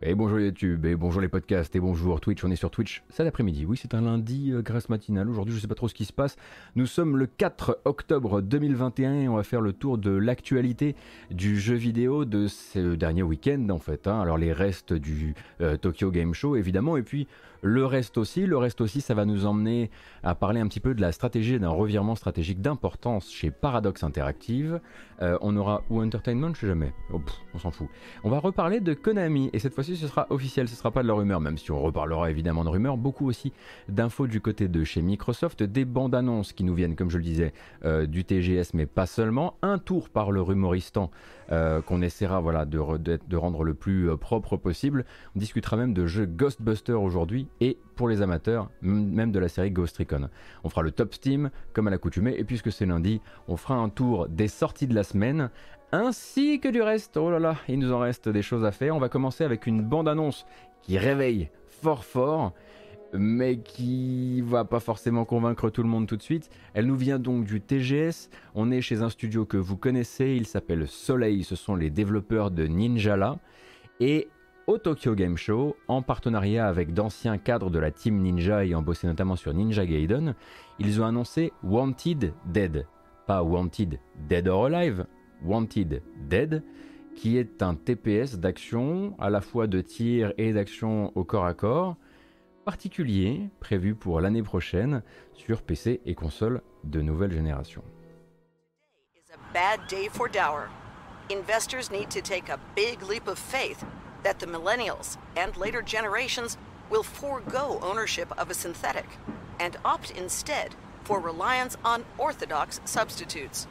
Et bonjour YouTube, et bonjour les podcasts, et bonjour Twitch, on est sur Twitch cet après-midi. Oui, c'est un lundi euh, grâce matinale. Aujourd'hui, je sais pas trop ce qui se passe. Nous sommes le 4 octobre 2021 et on va faire le tour de l'actualité du jeu vidéo de ce dernier week-end en fait. hein. Alors les restes du euh, Tokyo Game Show évidemment, et puis le reste aussi. Le reste aussi, ça va nous emmener à parler un petit peu de la stratégie d'un revirement stratégique d'importance chez Paradox Interactive. Euh, on aura ou Entertainment, je sais jamais. Oh, on s'en fout. On va reparler de Konami et cette fois-ci ce sera officiel, ce sera pas de la rumeur, même si on reparlera évidemment de rumeurs, beaucoup aussi d'infos du côté de chez Microsoft, des bandes annonces qui nous viennent, comme je le disais, euh, du TGS, mais pas seulement, un tour par le rumoristan euh, qu'on essaiera voilà, de, rendre le plus euh, propre possible. On discutera même de jeux Ghostbusters aujourd'hui et pour les amateurs, même de la série Ghost Recon. On fera le top Steam comme à l'accoutumée et puisque c'est lundi, on fera un tour des sorties de la semaine ainsi que du reste. Oh là là, il nous en reste des choses à faire. On va commencer avec une bande-annonce qui réveille fort fort, mais qui va pas forcément convaincre tout le monde tout de suite. Elle nous vient donc du TGS. On est chez un studio que vous connaissez, il s'appelle Soleil, ce sont les développeurs de Ninjala. Et au Tokyo Game Show, en partenariat avec d'anciens cadres de la Team Ninja ayant bossé notamment sur Ninja Gaiden, ils ont annoncé Wanted Dead. Pas Wanted Dead or Alive, Wanted Dead, qui est un TPS d'action, à la fois de tir et d'action au corps à corps, particulier, prévu pour l'année prochaine sur PC et console de nouvelle génération. Investors need to take a big leap of faith that the millennials and later generations will forego ownership of a synthetic and opt instead for reliance on orthodox substitutes.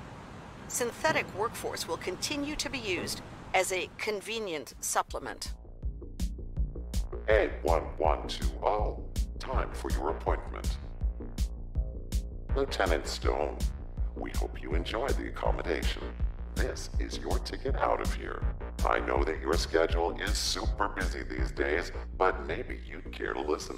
Synthetic workforce will continue to be used as a convenient supplement. 8112, oh, time for your appointment. Lieutenant Stone, we hope you enjoy the accommodation. This is your ticket out of here. I know that your schedule is super busy these days, but maybe you'd care to listen.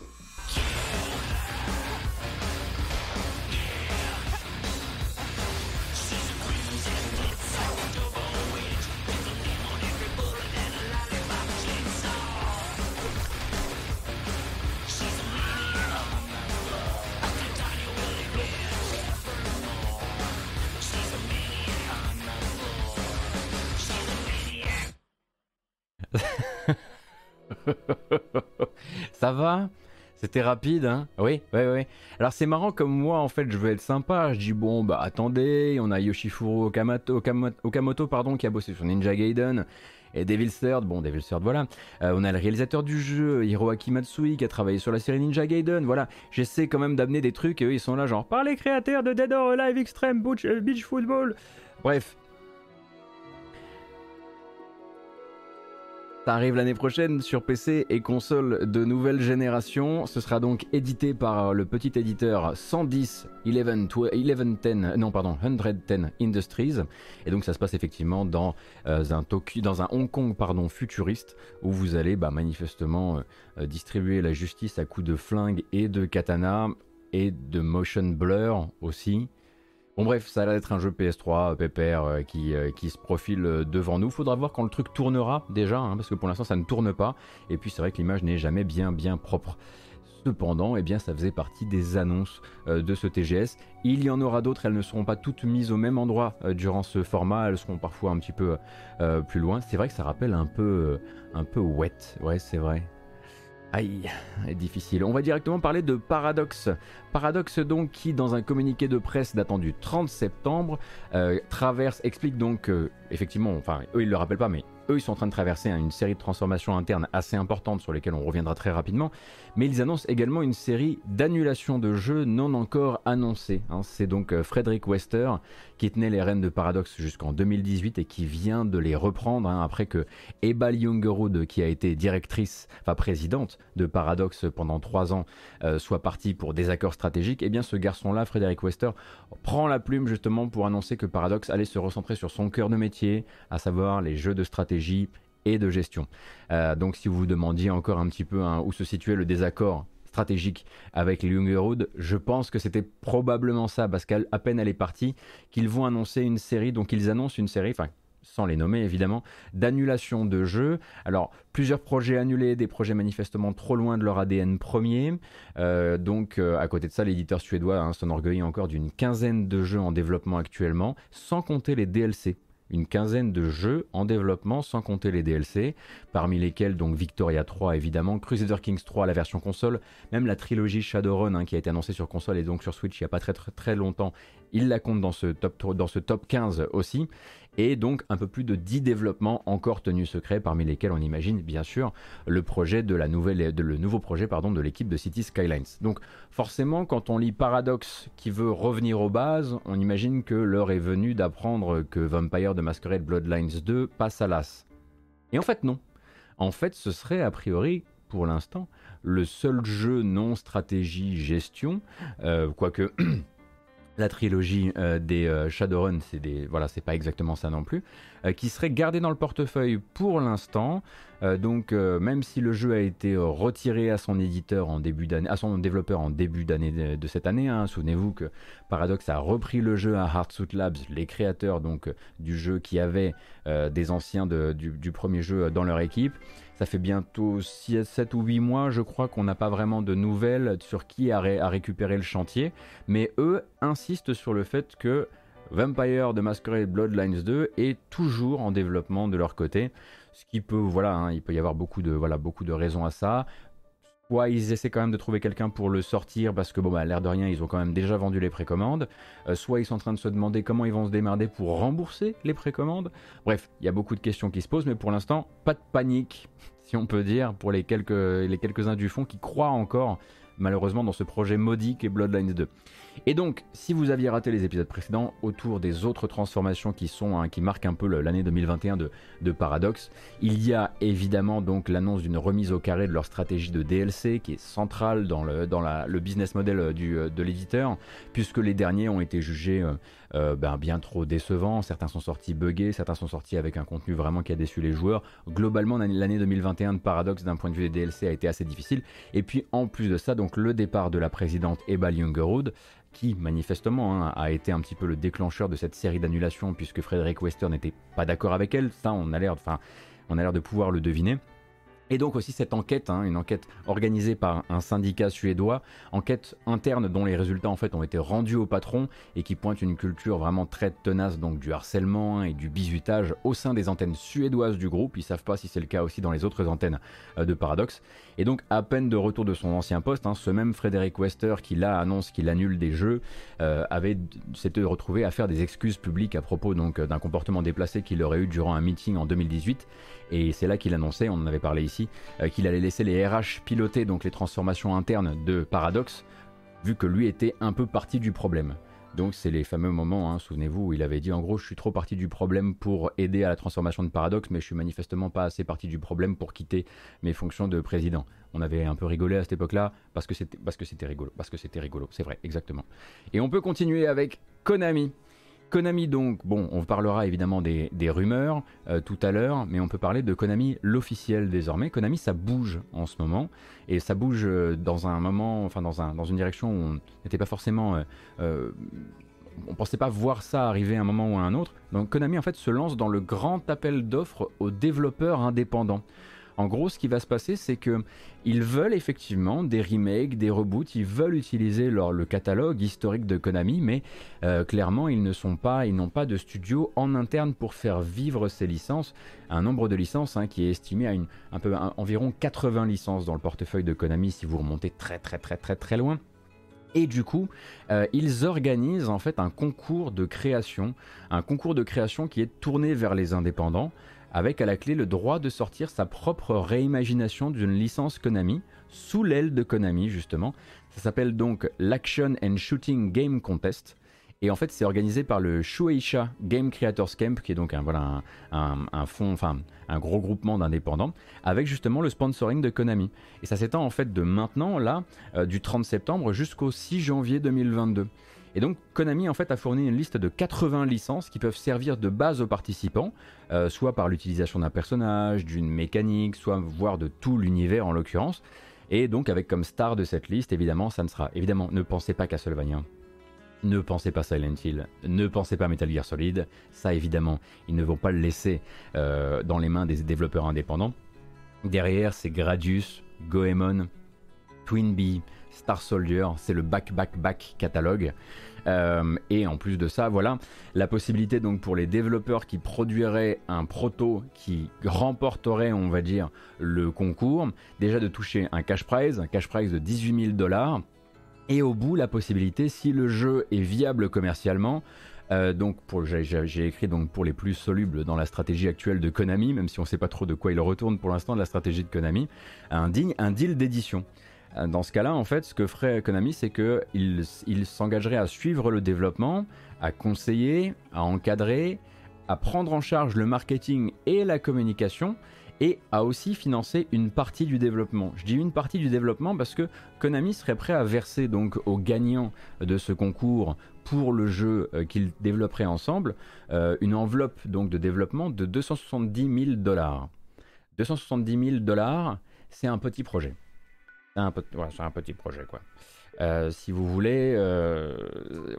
Ça va? C'était rapide, hein? Oui, oui, oui. Alors c'est marrant comme moi, en fait, je veux être sympa. Je dis, bon, bah attendez, on a Yoshifuro Okamoto, Okamo- Okamoto pardon, qui a bossé sur Ninja Gaiden. Et Devil Third, bon, Devil Third, voilà. Euh, on a le réalisateur du jeu, Hiroaki Matsui, qui a travaillé sur la série Ninja Gaiden. Voilà, j'essaie quand même d'amener des trucs et eux, ils sont là, genre, par les créateurs de Dead or Alive Extreme Beach, euh, Beach Football. Bref, arrive l'année prochaine sur PC et console de nouvelle génération. Ce sera donc édité par le petit éditeur 110 11, 1110, non pardon, 110 Industries. Et donc ça se passe effectivement dans, euh, un, Tokyo, dans un Hong Kong pardon, futuriste où vous allez bah, manifestement euh, distribuer la justice à coups de flingue et de katana et de motion blur aussi. Bon bref, ça a l'air d'être un jeu PS3 euh, pépère euh, qui, euh, qui se profile devant nous. Faudra voir quand le truc tournera déjà, hein, parce que pour l'instant ça ne tourne pas. Et puis c'est vrai que l'image n'est jamais bien bien propre. Cependant, eh bien, ça faisait partie des annonces de ce TGS. Il y en aura d'autres, elles ne seront pas toutes mises au même endroit durant ce format, elles seront parfois un petit peu plus loin. C'est vrai que ça rappelle un peu, un peu wet, ouais c'est vrai. Aïe, difficile. On va directement parler de Paradox. Paradox donc qui dans un communiqué de presse datant du 30 septembre euh, traverse, explique donc que effectivement, enfin eux ils le rappellent pas mais eux ils sont en train de traverser hein, une série de transformations internes assez importantes sur lesquelles on reviendra très rapidement, mais ils annoncent également une série d'annulations de jeux non encore annoncés. hein. C'est donc euh, Frederick Wester qui tenait les rênes de Paradox jusqu'en 2018 et qui vient de les reprendre hein, après que Eba Jungerud, qui a été directrice, enfin présidente de Paradox pendant trois ans, euh, soit partie pour des accords stratégiques. Et bien ce garçon-là, Frederick Wester, prend la plume justement pour annoncer que Paradox allait se recentrer sur son cœur de métier, à savoir les jeux de stratégie et de gestion. Euh, donc si vous vous demandiez encore un petit peu hein, où se situait le désaccord stratégique avec les Jungerud, je pense que c'était probablement ça, parce qu'à peine elle est partie, qu'ils vont annoncer une série, donc ils annoncent une série, enfin sans les nommer évidemment, d'annulation de jeux. Alors, plusieurs projets annulés, des projets manifestement trop loin de leur ADN premier. Euh, donc, euh, à côté de ça, l'éditeur suédois hein, s'enorgueillit encore d'une quinzaine de jeux en développement actuellement, sans compter les DLC une quinzaine de jeux en développement sans compter les DLC, parmi lesquels donc Victoria 3 évidemment, Crusader Kings 3 la version console, même la trilogie Shadowrun hein, qui a été annoncée sur console et donc sur Switch il n'y a pas très très, très longtemps, il la compte dans ce top, dans ce top 15 aussi et donc un peu plus de 10 développements encore tenus secrets, parmi lesquels on imagine bien sûr le projet de la nouvelle, de, le nouveau projet pardon, de l'équipe de City Skylines. Donc forcément, quand on lit Paradox qui veut revenir aux bases, on imagine que l'heure est venue d'apprendre que Vampire de Masquerade Bloodlines 2 passe à l'as. Et en fait non. En fait, ce serait a priori pour l'instant le seul jeu non stratégie gestion, euh, quoique la trilogie euh, des euh, Shadowrun, c'est des voilà, c'est pas exactement ça non plus, euh, qui serait gardé dans le portefeuille pour l'instant. donc même si le jeu a été retiré à son éditeur en début d'année, à son développeur en début d'année de, cette année, hein, souvenez-vous que Paradox a repris le jeu à Heartsuit Labs, les créateurs donc du jeu qui avaient des anciens du, premier jeu dans leur équipe. Ça fait bientôt 6, 7 ou 8 mois, je crois, qu'on n'a pas vraiment de nouvelles sur qui a, récupéré le chantier. Mais eux insistent sur le fait que Vampire de Masquerade Bloodlines 2 est toujours en développement de leur côté. Ce qui peut, voilà, hein, il peut y avoir beaucoup de, voilà, beaucoup de raisons à ça. Soit ils essaient quand même de trouver quelqu'un pour le sortir parce que bon bah l'air de rien ils ont quand même déjà vendu les précommandes. Euh, soit ils sont en train de se demander comment ils vont se démerder pour rembourser les précommandes. Bref, il y a beaucoup de questions qui se posent, mais pour l'instant pas de panique, si on peut dire, pour les quelques-uns du fond qui croient encore malheureusement dans ce projet maudit qu'est Bloodlines 2. Et donc, si vous aviez raté les épisodes précédents autour des autres transformations qui sont hein, qui marquent un peu l'année 2021 de, de, Paradox, il y a évidemment donc l'annonce d'une remise au carré de leur stratégie de DLC qui est centrale dans le, dans la, le business model du, de l'éditeur, puisque les derniers ont été jugés euh, euh, ben, bien trop décevants. Certains sont sortis buggés, certains sont sortis avec un contenu vraiment qui a déçu les joueurs. Globalement, l'année 2021 de Paradox d'un point de vue des DLC a été assez difficile. Et puis en plus de ça, donc le départ de la présidente Eba Jungerud qui manifestement hein, a été un petit peu le déclencheur de cette série d'annulations puisque Frédéric Wester n'était pas d'accord avec elle. Ça, on a l'air, enfin, de pouvoir le deviner. Et donc aussi cette enquête, hein, une enquête organisée par un syndicat suédois, enquête interne dont les résultats en fait ont été rendus au patron et qui pointe une culture vraiment très tenace donc du harcèlement et du bizutage au sein des antennes suédoises du groupe. Ils savent pas si c'est le cas aussi dans les autres antennes euh, de Paradox. Et donc à peine de retour de son ancien poste, hein, ce même Frédéric Wester qui là annonce qu'il annule des jeux euh, avait s'était retrouvé à faire des excuses publiques à propos donc d'un comportement déplacé qu'il aurait eu durant un meeting en 2018 et c'est là qu'il annonçait, on en avait parlé ici, euh, qu'il allait laisser les RH piloter donc les transformations internes de Paradox, vu que lui était un peu parti du problème. Donc c'est les fameux moments, hein, souvenez-vous, où il avait dit en gros je suis trop parti du problème pour aider à la transformation de Paradox, mais je suis manifestement pas assez parti du problème pour quitter mes fonctions de président. On avait un peu rigolé à cette époque-là parce que c'était parce que c'était rigolo, parce que c'était rigolo, c'est vrai, exactement. Et on peut continuer avec Konami. Konami donc, bon, on parlera évidemment des, rumeurs euh, tout à l'heure, mais on peut parler de Konami l'officiel désormais. Konami ça bouge en ce moment, et ça bouge euh, dans un moment, enfin dans, un, dans une direction où on n'était pas forcément... Euh, on pensait pas voir ça arriver à un moment ou à un autre. Donc Konami en fait se lance dans le grand appel d'offres aux développeurs indépendants. En gros, ce qui va se passer, c'est que ils veulent effectivement des remakes, des reboots, ils veulent utiliser le catalogue historique de Konami, mais euh, clairement, ils ne sont pas, ils n'ont pas de studio en interne pour faire vivre ces licences. Un nombre de licences hein, qui est estimé à environ 80 licences dans le portefeuille de Konami si vous remontez très très très très très loin. Et du coup, euh, ils organisent en fait un concours de création, un concours de création qui est tourné vers les indépendants avec à la clé le droit de sortir sa propre réimagination d'une licence Konami, sous l'aile de Konami justement. Ça s'appelle donc l'Action and Shooting Game Contest. Et en fait, c'est organisé par le Shueisha Game Creators Camp, qui est donc un, voilà, un, enfin, un gros groupement d'indépendants, avec justement le sponsoring de Konami. Et ça s'étend en fait de maintenant, là, euh, du 30 septembre jusqu'au 6 janvier 2022. Et donc Konami en fait a fourni une liste de 80 licences qui peuvent servir de base aux participants, euh, soit par l'utilisation d'un personnage, d'une mécanique, soit voire de tout l'univers en l'occurrence. Et donc avec comme star de cette liste, évidemment, ça ne sera évidemment ne pensez pas Castlevania. Ne pensez pas Silent Hill, ne pensez pas Metal Gear Solid, ça évidemment, ils ne vont pas le laisser euh, dans les mains des développeurs indépendants. Derrière, c'est Gradius, Goemon, Twinbee, Star Soldier, c'est le back-back-back catalogue. Euh, et en plus de ça, voilà, la possibilité donc pour les développeurs qui produiraient un proto qui remporterait, on va dire, le concours, déjà de toucher un cash prize, un cash prize de 18 000 dollars, et au bout la possibilité, si le jeu est viable commercialement, euh, donc j'ai écrit donc pour les plus solubles dans la stratégie actuelle de Konami, même si on ne sait pas trop de quoi il retourne pour l'instant de la stratégie de Konami, un, digne, un deal d'édition. Euh, dans ce cas-là, en fait, ce que ferait Konami, c'est qu'il il, s'engagerait à suivre le développement, à conseiller, à encadrer, à prendre en charge le marketing et la communication, et à aussi financer une partie du développement. Je dis une partie du développement parce que Konami serait prêt à verser donc aux gagnants de ce concours pour le jeu euh, qu'ils développeraient ensemble euh, une enveloppe donc de développement de 270 000 dollars. 270 000 dollars, c'est un petit projet. Un, un, petit projet, quoi. Euh, si vous voulez, euh,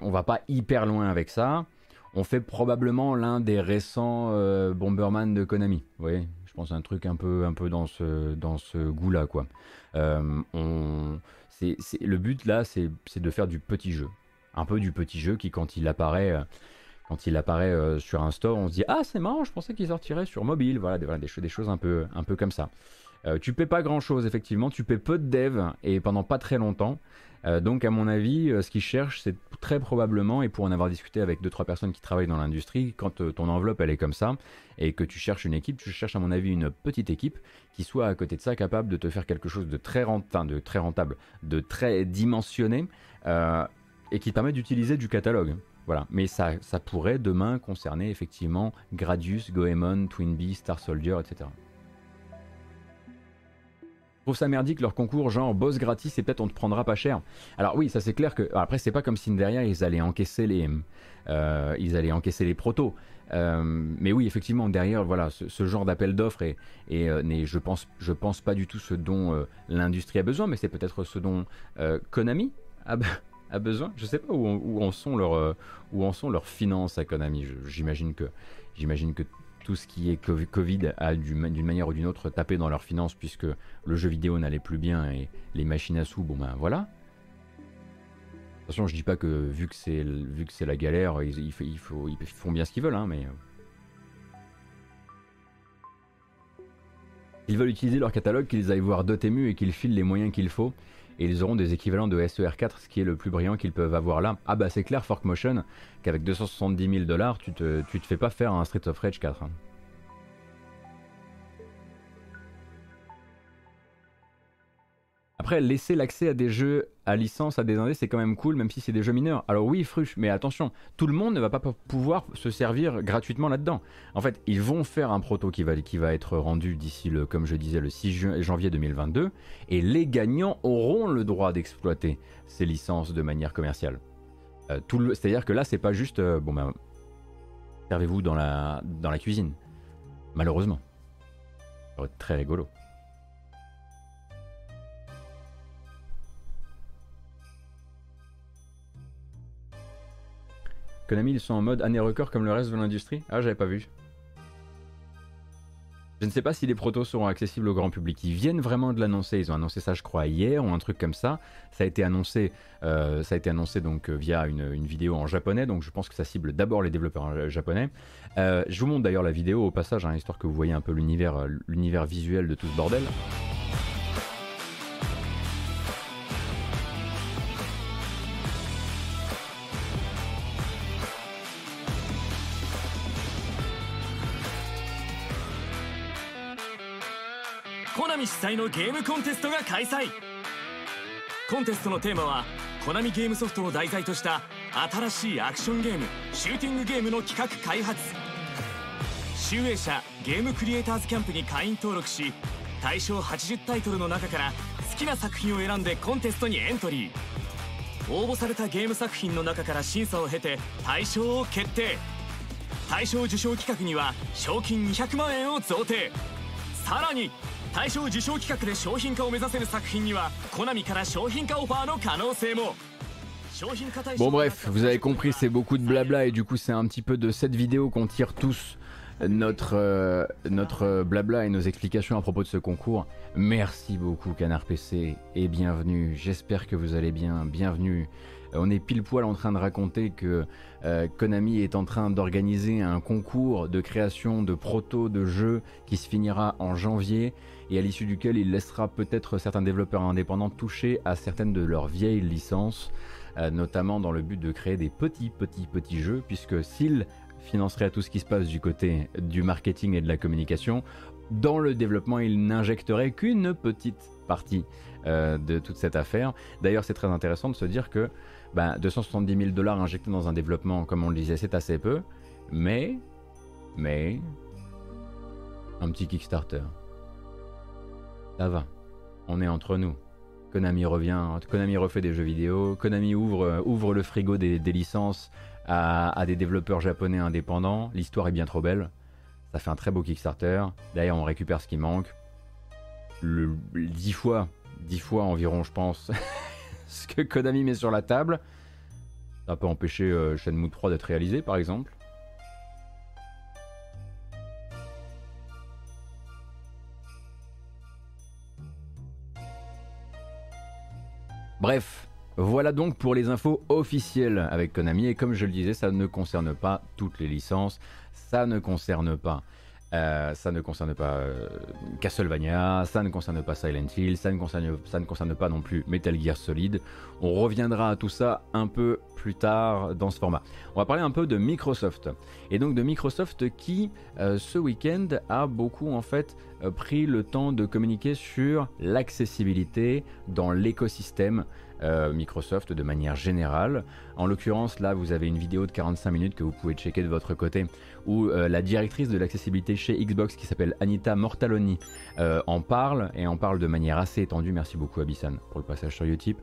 on va pas hyper loin avec ça. On fait probablement l'un des récents euh, Bomberman de Konami. Voyez, je pense un truc un peu, un peu dans ce, dans ce goût-là, quoi. on, c'est, le but là, c'est, de faire du petit jeu. Un peu du petit jeu qui, quand il apparaît, quand il apparaît sur un store, on se dit ah c'est marrant, je pensais qu'il sortirait sur mobile. Voilà, des, des, des choses un peu, un peu comme ça. Euh, tu paies pas grand chose, effectivement. Tu paies peu de dev et pendant pas très longtemps. Euh, donc, à mon avis, euh, ce qu'ils cherchent, c'est très probablement, et pour en avoir discuté avec 2-3 personnes qui travaillent dans l'industrie, quand ton enveloppe elle est comme ça et que tu cherches une équipe, tu cherches, à mon avis, une petite équipe qui soit à côté de ça capable de te faire quelque chose de très, de très, rentable, de très dimensionné et qui te permet d'utiliser du catalogue. Voilà. Mais ça, ça pourrait demain concerner effectivement Gradius, Goemon, Twinbee, Star Soldier, etc trouve ça merdique leur concours genre boss gratis et peut-être on te prendra pas cher. Alors oui, ça c'est clair que après c'est pas comme si derrière ils allaient encaisser les euh, ils allaient encaisser les protos. Euh, mais oui, effectivement, derrière, voilà, ce, genre d'appel d'offres et, euh, je pense, je pense pas du tout ce dont l'industrie a besoin, mais c'est peut-être ce dont Konami a, besoin. Je sais pas où, où en sont leurs, où en sont leurs finances à Konami. J'imagine que, j'imagine que tout ce qui est Covid a d'une manière ou d'une autre tapé dans leurs finances puisque le jeu vidéo n'allait plus bien et les machines à sous, bon ben voilà. Attention, je dis pas que vu que c'est vu que c'est la galère, ils, ils, font bien ce qu'ils veulent, hein, mais euh. ils veulent utiliser leur catalogue, qu'ils aillent voir Dotemu et qu'ils filent les moyens qu'il faut et ils auront des équivalents de SER4, ce qui est le plus brillant qu'ils peuvent avoir là. Ah bah c'est clair, Fork Motion, qu'avec 270 000 dollars, tu te, tu te fais pas faire un Street of Rage 4. Après, laisser l'accès à des jeux à licence, à des indés, c'est quand même cool, même si c'est des jeux mineurs. Alors oui, fruche, mais attention, tout le monde ne va pas pouvoir se servir gratuitement là-dedans. En fait, ils vont faire un proto qui va, va être rendu d'ici le, comme je disais, le 6 janvier 2022, et les gagnants auront le droit d'exploiter ces licences de manière commerciale. Euh, c'est-à-dire que là, c'est pas juste, euh, bon ben, servez-vous dans la, cuisine. Malheureusement. Ça aurait été très rigolo. Ils sont en mode année record comme le reste de l'industrie Ah, j'avais pas vu. Je ne sais pas si les protos seront accessibles au grand public. Ils viennent vraiment de l'annoncer. Ils ont annoncé ça, je crois, hier ou un truc comme ça. Ça a été annoncé, euh, ça a été annoncé donc euh, via une, vidéo en japonais. Donc je pense que ça cible d'abord les développeurs euh, japonais. je vous montre d'ailleurs la vidéo au passage, hein, histoire que vous voyez un peu l'univers, l'univers visuel de tout ce bordel. 催のゲームコンテストが開催。コンテストのテーマはコナミゲームソフトを題材とした新しいアクションゲームシューティングゲームの企画開発。集英社ゲームクリエイターズキャンプに会員登録し対象80タイトルの中から好きな作品を選んでコンテストにエントリー。応募されたゲーム作品の中から審査を経て対象を決定。対象受賞企画には賞金200万円を贈呈。さらに 大賞受賞企画で商品化を目指せる作品にはコナミから商品化オファーの可能性も Bon bref, vous avez compris, c'est beaucoup de blabla et du coup c'est un petit peu de cette vidéo qu'on tire tous notre, euh, notre blabla et nos explications à propos de ce concours. Merci beaucoup Canard PC et bienvenue. J'espère que vous allez bien. Bienvenue. Euh, on est pile poil en train de raconter que euh, Konami est en train d'organiser un concours de création de proto de jeux qui se finira en janvier et à l'issue duquel il laissera peut-être certains développeurs indépendants toucher à certaines de leurs vieilles licences, notamment dans le but de créer des petits petits petits jeux, puisque s'ils financerait tout ce qui se passe du côté du marketing et de la communication. Dans le développement, il n'injecterait qu'une petite partie euh, de toute cette affaire. D'ailleurs, c'est très intéressant de se dire que 270 bah, 000 dollars injectés dans un développement, comme on le disait, c'est assez peu. Mais, mais, un petit Kickstarter. Ça va. On est entre nous. Konami revient, Konami refait des jeux vidéo, Konami ouvre, ouvre le frigo des licences à, des développeurs japonais indépendants. L'histoire est bien trop belle. Ça fait un très beau Kickstarter. D'ailleurs, on récupère ce qui manque. Le, 10 fois, 10 fois environ, je pense, ce que Konami met sur la table. Ça peut empêcher euh, Shenmue 3 d'être réalisé, par exemple. Bref, voilà donc pour les infos officielles avec Konami. Et comme je le disais, ça ne concerne pas toutes les licences, ça ne concerne pas euh, ça ne concerne pas euh, Castlevania, ça ne concerne pas Silent Hill, ça ne, concerne, ça ne concerne pas non plus Metal Gear Solid. On reviendra à tout ça un peu plus tard dans ce format. On va parler un peu de Microsoft. Et donc de Microsoft qui, euh, ce week-end, a beaucoup en fait pris le temps de communiquer sur l'accessibilité dans l'écosystème Microsoft de manière générale. En l'occurrence, là, vous avez une vidéo de 45 minutes que vous pouvez checker de votre côté, où euh, la directrice de l'accessibilité chez Xbox, qui s'appelle Anita Mortaloni, euh, en parle, et en parle de manière assez étendue. Merci beaucoup, Abissan, pour le passage sur Utip.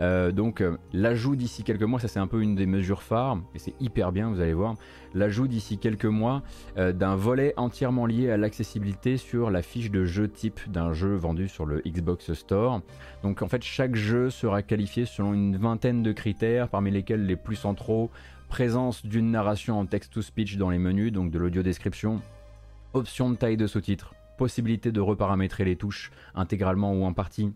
donc, l'ajout d'ici quelques mois, ça c'est un peu une des mesures phares, et c'est hyper bien, vous allez voir, l'ajout d'ici quelques mois d'un volet entièrement lié à l'accessibilité sur la fiche de jeu type d'un jeu vendu sur le Xbox Store. Donc, en fait, chaque jeu sera qualifié selon une vingtaine de critères, parmi lesquels les plus centraux, présence d'une narration en text-to-speech dans les menus, donc de l'audio-description, option de taille de sous-titres, possibilité de reparamétrer les touches intégralement ou en partie,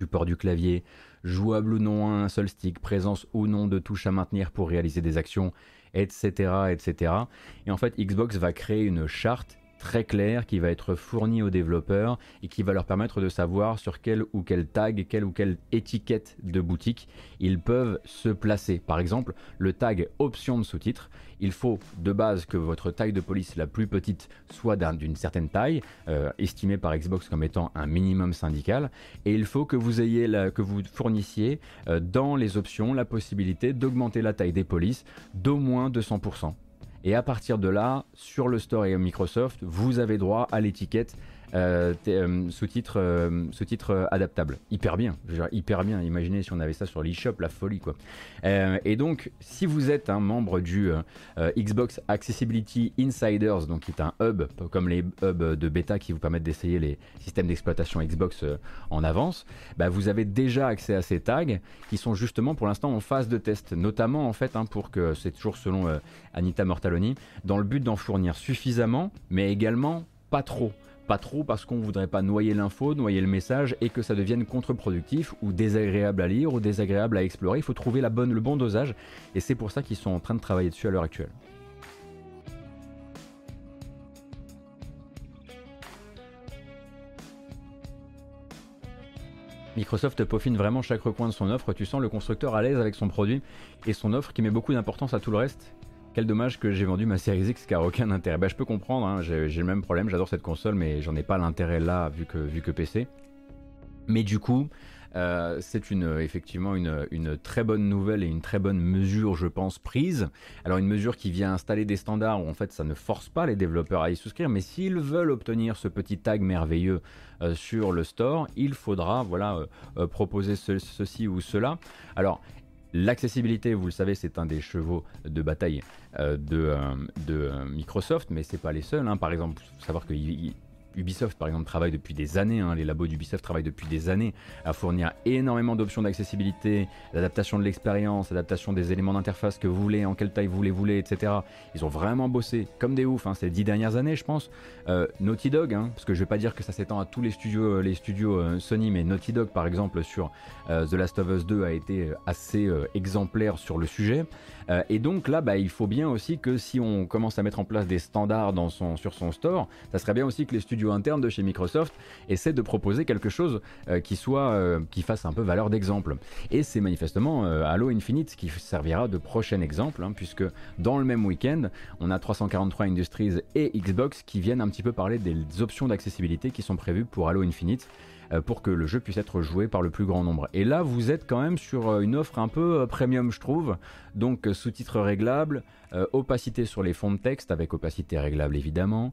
support du clavier, jouable ou non à un seul stick, présence ou non de touches à maintenir pour réaliser des actions, etc., etc. Et en fait, Xbox va créer une charte très clair qui va être fourni aux développeurs et qui va leur permettre de savoir sur quel ou quel tag, quelle ou quelle étiquette de boutique ils peuvent se placer. Par exemple, le tag option de sous-titres, il faut de base que votre taille de police la plus petite soit d'une certaine taille, euh, estimée par Xbox comme étant un minimum syndical, et il faut que vous ayez que vous fournissiez euh, dans les options la possibilité d'augmenter la taille des polices d'au moins 200%. Et à partir de là, sur le store et Microsoft, vous avez droit à l'étiquette euh, euh, sous-titre euh, sous -titre, adaptable. Hyper bien, hyper bien. Imaginez si on avait ça sur l'eShop, la folie quoi. et donc, si vous êtes un membre du Xbox Accessibility Insiders, donc qui est un hub comme les hubs de bêta qui vous permettent d'essayer les systèmes d'exploitation Xbox en avance, bah, vous avez déjà accès à ces tags qui sont justement pour l'instant en phase de test, notamment en fait hein, pour que c'est toujours selon Anita Mortaloni, dans le but d'en fournir suffisamment, mais également pas trop. Pas trop parce qu'on voudrait pas noyer l'info, noyer le message et que ça devienne contre-productif ou désagréable à lire ou désagréable à explorer. Il faut trouver le bon dosage et c'est pour ça qu'ils sont en train de travailler dessus à l'heure actuelle. Microsoft peaufine vraiment chaque recoin de son offre, tu sens le constructeur à l'aise avec son produit et son offre qui met beaucoup d'importance à tout le reste quel dommage que j'ai vendu ma série X car aucun intérêt. Bah, je peux comprendre, hein, j'ai le même problème, j'adore cette console, mais j'en ai pas l'intérêt là vu que, vu que PC. Mais du coup, euh, c'est une, effectivement une, très bonne nouvelle et une très bonne mesure, je pense, prise. Alors une mesure qui vient installer des standards où en fait ça ne force pas les développeurs à y souscrire, mais s'ils veulent obtenir ce petit tag merveilleux euh, sur le store, il faudra voilà euh, proposer ceci ou cela. Alors L'accessibilité, vous le savez, c'est un des chevaux de bataille euh, de, euh, euh, Microsoft, mais c'est pas les seuls. Hein. Par exemple, il faut savoir que Ubisoft par exemple travaille depuis des années, hein, les labos d'Ubisoft travaillent depuis des années à fournir énormément d'options d'accessibilité, l'adaptation de l'expérience, l'adaptation des éléments d'interface que vous voulez, en quelle taille vous les voulez, etc. Ils ont vraiment bossé comme des oufs hein, ces dix dernières années, je pense. Euh, Naughty Dog, hein, parce que je vais pas dire que ça s'étend à tous les studios, euh, les studios euh, Sony, mais Naughty Dog par exemple sur The Last of Us 2 a été assez exemplaire sur le sujet. et donc là, bah, il faut bien aussi que si on commence à mettre en place des standards sur son store, ça serait bien aussi que les studios internes de chez Microsoft essaient de proposer quelque chose qui soit, qui fasse un peu valeur d'exemple. Et c'est manifestement Halo Infinite qui servira de prochain exemple, hein, puisque dans le même week-end, on a 343 Industries et Xbox qui viennent un petit peu parler des options d'accessibilité qui sont prévues pour Halo Infinite euh, pour que le jeu puisse être joué par le plus grand nombre. Et là, vous êtes quand même sur euh, une offre un peu euh, premium, je trouve. Donc, sous-titres réglables, opacité sur les fonds de texte, avec opacité réglable évidemment,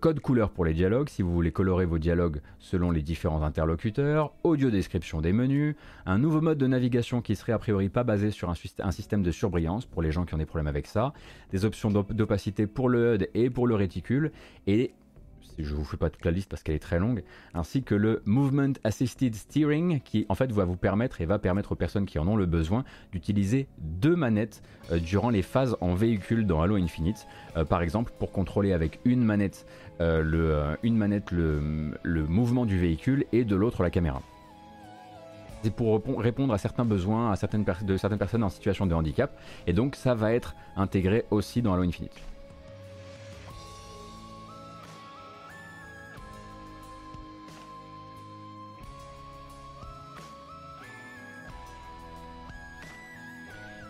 code couleur pour les dialogues, si vous voulez colorer vos dialogues selon les différents interlocuteurs, audio description des menus, un nouveau mode de navigation qui serait a priori pas basé sur un, un système de surbrillance pour les gens qui ont des problèmes avec ça, des options d'opacité pour le HUD et pour le réticule, et je vous fais pas toute la liste parce qu'elle est très longue, ainsi que le Movement Assisted Steering qui en fait va vous permettre et va permettre aux personnes qui en ont le besoin d'utiliser deux manettes euh, durant les phases en véhicule dans Halo Infinite. Euh, par exemple pour contrôler avec une manette, euh, le, mouvement du véhicule et de l'autre la caméra. C'est pour répondre à certains besoins de certaines personnes en situation de handicap et donc ça va être intégré aussi dans Halo Infinite.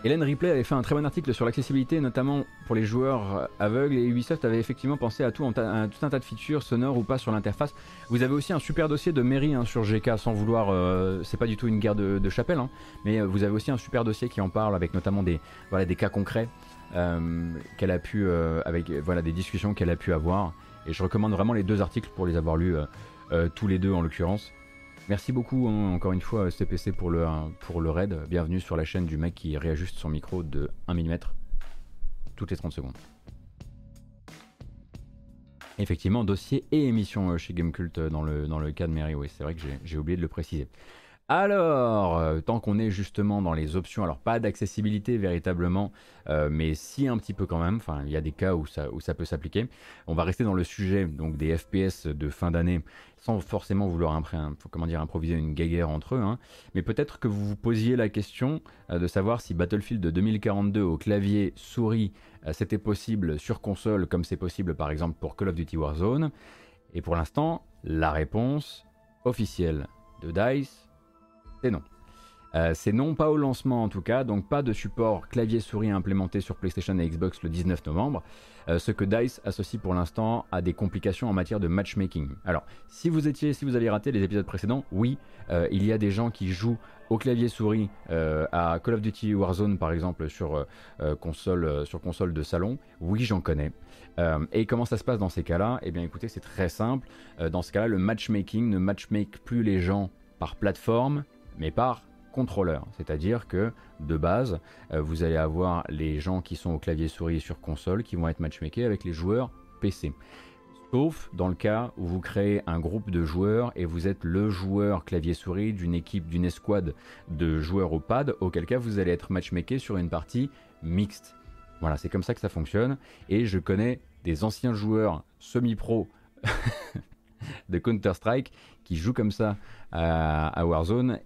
Hélène Ripley avait fait un très bon article sur l'accessibilité, notamment pour les joueurs aveugles, et Ubisoft avait effectivement pensé à tout, un, tout un tas de features sonores ou pas sur l'interface. Vous avez aussi un super dossier de mairie hein, sur GK, sans vouloir, euh, c'est pas du tout une guerre de, chapelle, hein, mais euh, vous avez aussi un super dossier qui en parle avec notamment des, voilà, des cas concrets euh, qu'elle a pu, avec voilà, des discussions qu'elle a pu avoir. Et je recommande vraiment les deux articles pour les avoir lus tous les deux en l'occurrence. Merci beaucoup hein, encore une fois CPC pour le, pour le raid. Bienvenue sur la chaîne du mec qui réajuste son micro de 1 mm toutes les 30 secondes. Effectivement, dossier et émission euh, chez Gamecult euh, dans le, dans le cas de Mary, oui, c'est vrai que j'ai oublié de le préciser. Alors, euh, tant qu'on est justement dans les options, alors pas d'accessibilité véritablement, mais si un petit peu quand même, il y a des cas où ça, peut s'appliquer, on va rester dans le sujet donc des FPS de fin d'année sans forcément vouloir comment dire, improviser une guéguerre entre eux, hein. mais peut-être que vous vous posiez la question euh, de savoir si Battlefield 2042 au clavier souris euh, c'était possible sur console comme c'est possible par exemple pour Call of Duty Warzone. Et pour l'instant, la réponse officielle de DICE, c'est non. Euh, c'est non pas au lancement en tout cas, donc pas de support clavier souris implémenté sur PlayStation et Xbox le 19 novembre. Euh, ce que DICE associe pour l'instant à des complications en matière de matchmaking. Alors, si vous étiez, si vous avez raté les épisodes précédents, oui, euh, il y a des gens qui jouent au clavier souris euh, à Call of Duty Warzone par exemple sur console sur console de salon. Oui, j'en connais. et comment ça se passe dans ces cas-là? Eh bien, écoutez, c'est très simple. dans ce cas-là, le matchmaking ne matchmake plus les gens par plateforme, mais par contrôleur. C'est-à-dire que de base, euh, vous allez avoir les gens qui sont au clavier souris sur console qui vont être matchmakés avec les joueurs PC. Sauf dans le cas où vous créez un groupe de joueurs et vous êtes le joueur clavier-souris d'une équipe, d'une escouade de joueurs au pad, auquel cas vous allez être matchmaké sur une partie mixte. Voilà, c'est comme ça que ça fonctionne. Et je connais des anciens joueurs semi-pro de Counter-Strike qui jouent comme ça à Warzone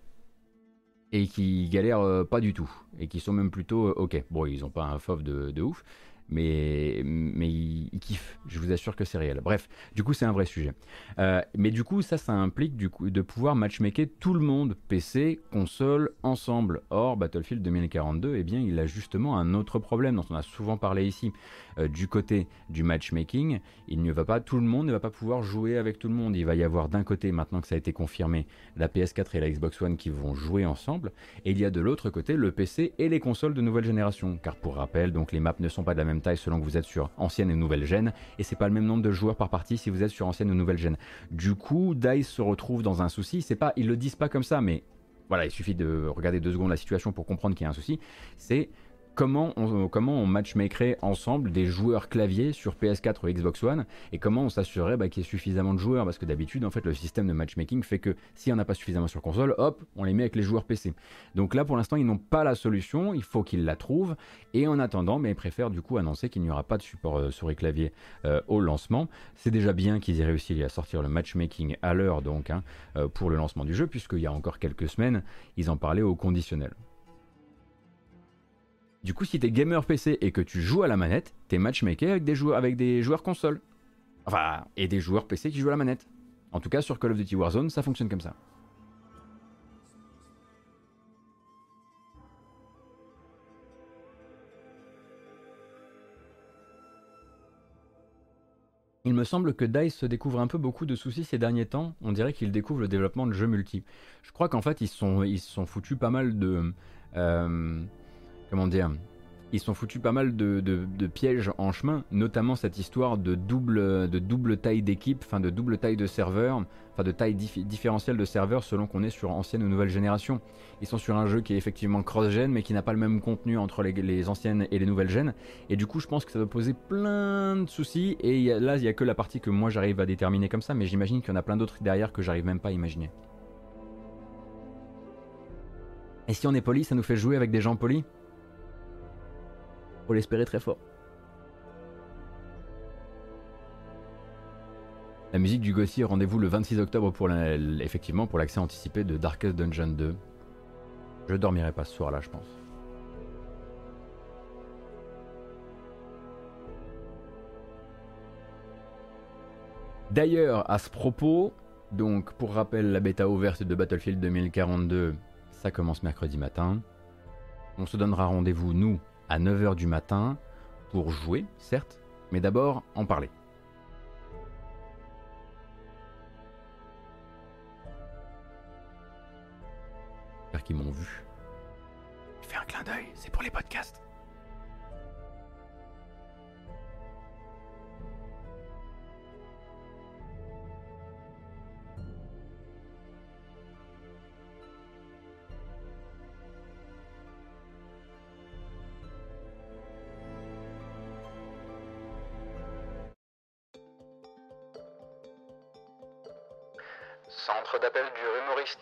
et qui galèrent euh, pas du tout et qui sont même plutôt euh, ok. Bon, ils ont pas un fauve de, de ouf, mais, mais ils, kiffent. Je vous assure que c'est réel. Bref, du coup, c'est un vrai sujet. Euh, mais du coup, ça, ça implique du coup, de pouvoir matchmaker tout le monde, PC, console, ensemble. Or, Battlefield 2042, eh bien, il a justement un autre problème dont on a souvent parlé ici. Euh, du côté du matchmaking, il ne va pas, tout le monde ne va pas pouvoir jouer avec tout le monde. Il va y avoir d'un côté, maintenant que ça a été confirmé, la PS4 et la Xbox One qui vont jouer ensemble, et il y a de l'autre côté le PC et les consoles de nouvelle génération. Car pour rappel, donc les maps ne sont pas de la même taille selon que vous êtes sur ancienne et nouvelle gêne, et c'est pas le même nombre de joueurs par partie si vous êtes sur ancienne ou nouvelle gêne. Du coup, DICE se retrouve dans un souci. C'est pas, ils le disent pas comme ça, mais voilà, il suffit de regarder deux secondes la situation pour comprendre qu'il y a un souci. C'est comment on, matchmakerait ensemble des joueurs clavier sur PS4 ou Xbox One et comment on s'assurerait bah, qu'il y ait suffisamment de joueurs? Parce que d'habitude en fait le système de matchmaking fait que s'il n'y en a pas suffisamment sur console, hop, on les met avec les joueurs PC. Donc là pour l'instant ils n'ont pas la solution, il faut qu'ils la trouvent et en attendant mais ils préfèrent du coup annoncer qu'il n'y aura pas de support euh, souris clavier euh, au lancement. C'est déjà bien qu'ils aient réussi à sortir le matchmaking à l'heure donc hein, euh, pour le lancement du jeu puisqu'il y a encore quelques semaines ils en parlaient au conditionnel. Du coup, si t'es gamer PC et que tu joues à la manette, t'es matchmaker avec des joueurs, avec des joueurs console. Enfin, et des joueurs PC qui jouent à la manette. En tout cas, sur Call of Duty Warzone, ça fonctionne comme ça. Il me semble que DICE découvre un peu beaucoup de soucis ces derniers temps. On dirait qu'il découvre le développement de jeux multi. Je crois qu'en fait, ils se sont foutus pas mal de. Euh, comment dire ils sont foutus pas mal de, pièges en chemin, notamment cette histoire de double, taille d'équipe, enfin de double taille de serveur, enfin de taille différentielle de serveur selon qu'on est sur ancienne ou nouvelle génération. Ils sont sur un jeu qui est effectivement cross-gen mais qui n'a pas le même contenu entre les, anciennes et les nouvelles gènes. Et du coup, je pense que ça va poser plein de soucis. Et là, il n'y a que la partie que moi j'arrive à déterminer comme ça, mais j'imagine qu'il y en a plein d'autres derrière que j'arrive même pas à imaginer. Et si on est poli, ça nous fait jouer avec des gens polis? Faut l'espérer très fort. La musique du Gossi, rendez-vous le 26 octobre pour pour l'accès anticipé de Darkest Dungeon 2. Je dormirai pas ce soir-là, je pense. D'ailleurs, à ce propos, donc pour rappel, la bêta ouverte de Battlefield 2042, ça commence mercredi matin. On se donnera rendez-vous, nous, à 9h du matin pour jouer, certes, mais d'abord en parler. J'espère qu'ils m'ont vu. Fais un clin d'œil, c'est pour les podcasts.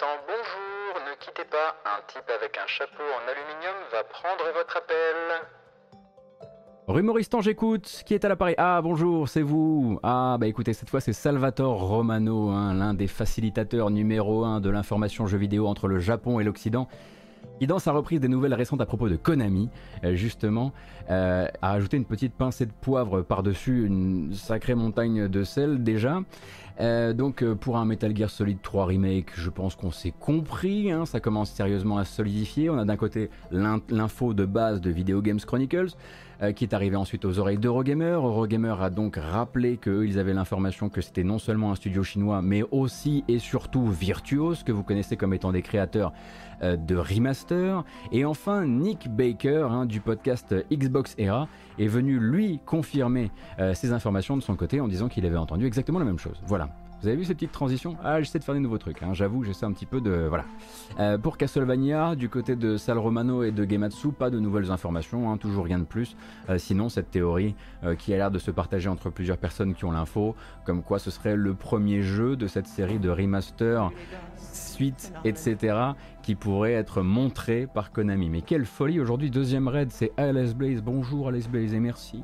Bonjour, ne quittez pas, un type avec un chapeau en aluminium va prendre votre appel. Rumoristan, j'écoute. Qui est à l'appareil Ah, bonjour, c'est vous. Ah, bah écoutez, cette fois c'est Salvatore Romano, hein, l'un des facilitateurs numéro 1 de l'information jeux vidéo entre le Japon et l'Occident qui dans sa reprise des nouvelles récentes à propos de Konami, euh, justement, euh, a ajouté une petite pincée de poivre par-dessus une sacrée montagne de sel déjà. Euh, donc pour un Metal Gear Solid 3 Remake, je pense qu'on s'est compris, hein, ça commence sérieusement à solidifier. On a d'un côté l'info de base de Video Games Chronicles, qui est arrivé ensuite aux oreilles d'Eurogamer. Eurogamer a donc rappelé qu'ils avaient l'information que c'était non seulement un studio chinois, mais aussi et surtout Virtuos, que vous connaissez comme étant des créateurs euh, de remaster. Et enfin, Nick Baker hein, du podcast Xbox Era est venu lui confirmer euh, ces informations de son côté en disant qu'il avait entendu exactement la même chose. Voilà. Vous avez vu ces petites transitions? Ah, j'essaie de faire des nouveaux trucs, hein. j'avoue, j'essaie un petit peu de... Voilà. Euh, pour Castlevania, du côté de Sal Romano et de Gematsu, pas de nouvelles informations, hein, toujours rien de plus. sinon, cette théorie qui a l'air de se partager entre plusieurs personnes qui ont l'info, comme quoi ce serait le premier jeu de cette série de remaster suite, etc., qui pourrait être montré par Konami. Mais quelle folie aujourd'hui, deuxième raid, c'est Alice Blaze. Bonjour Alice Blaze et merci.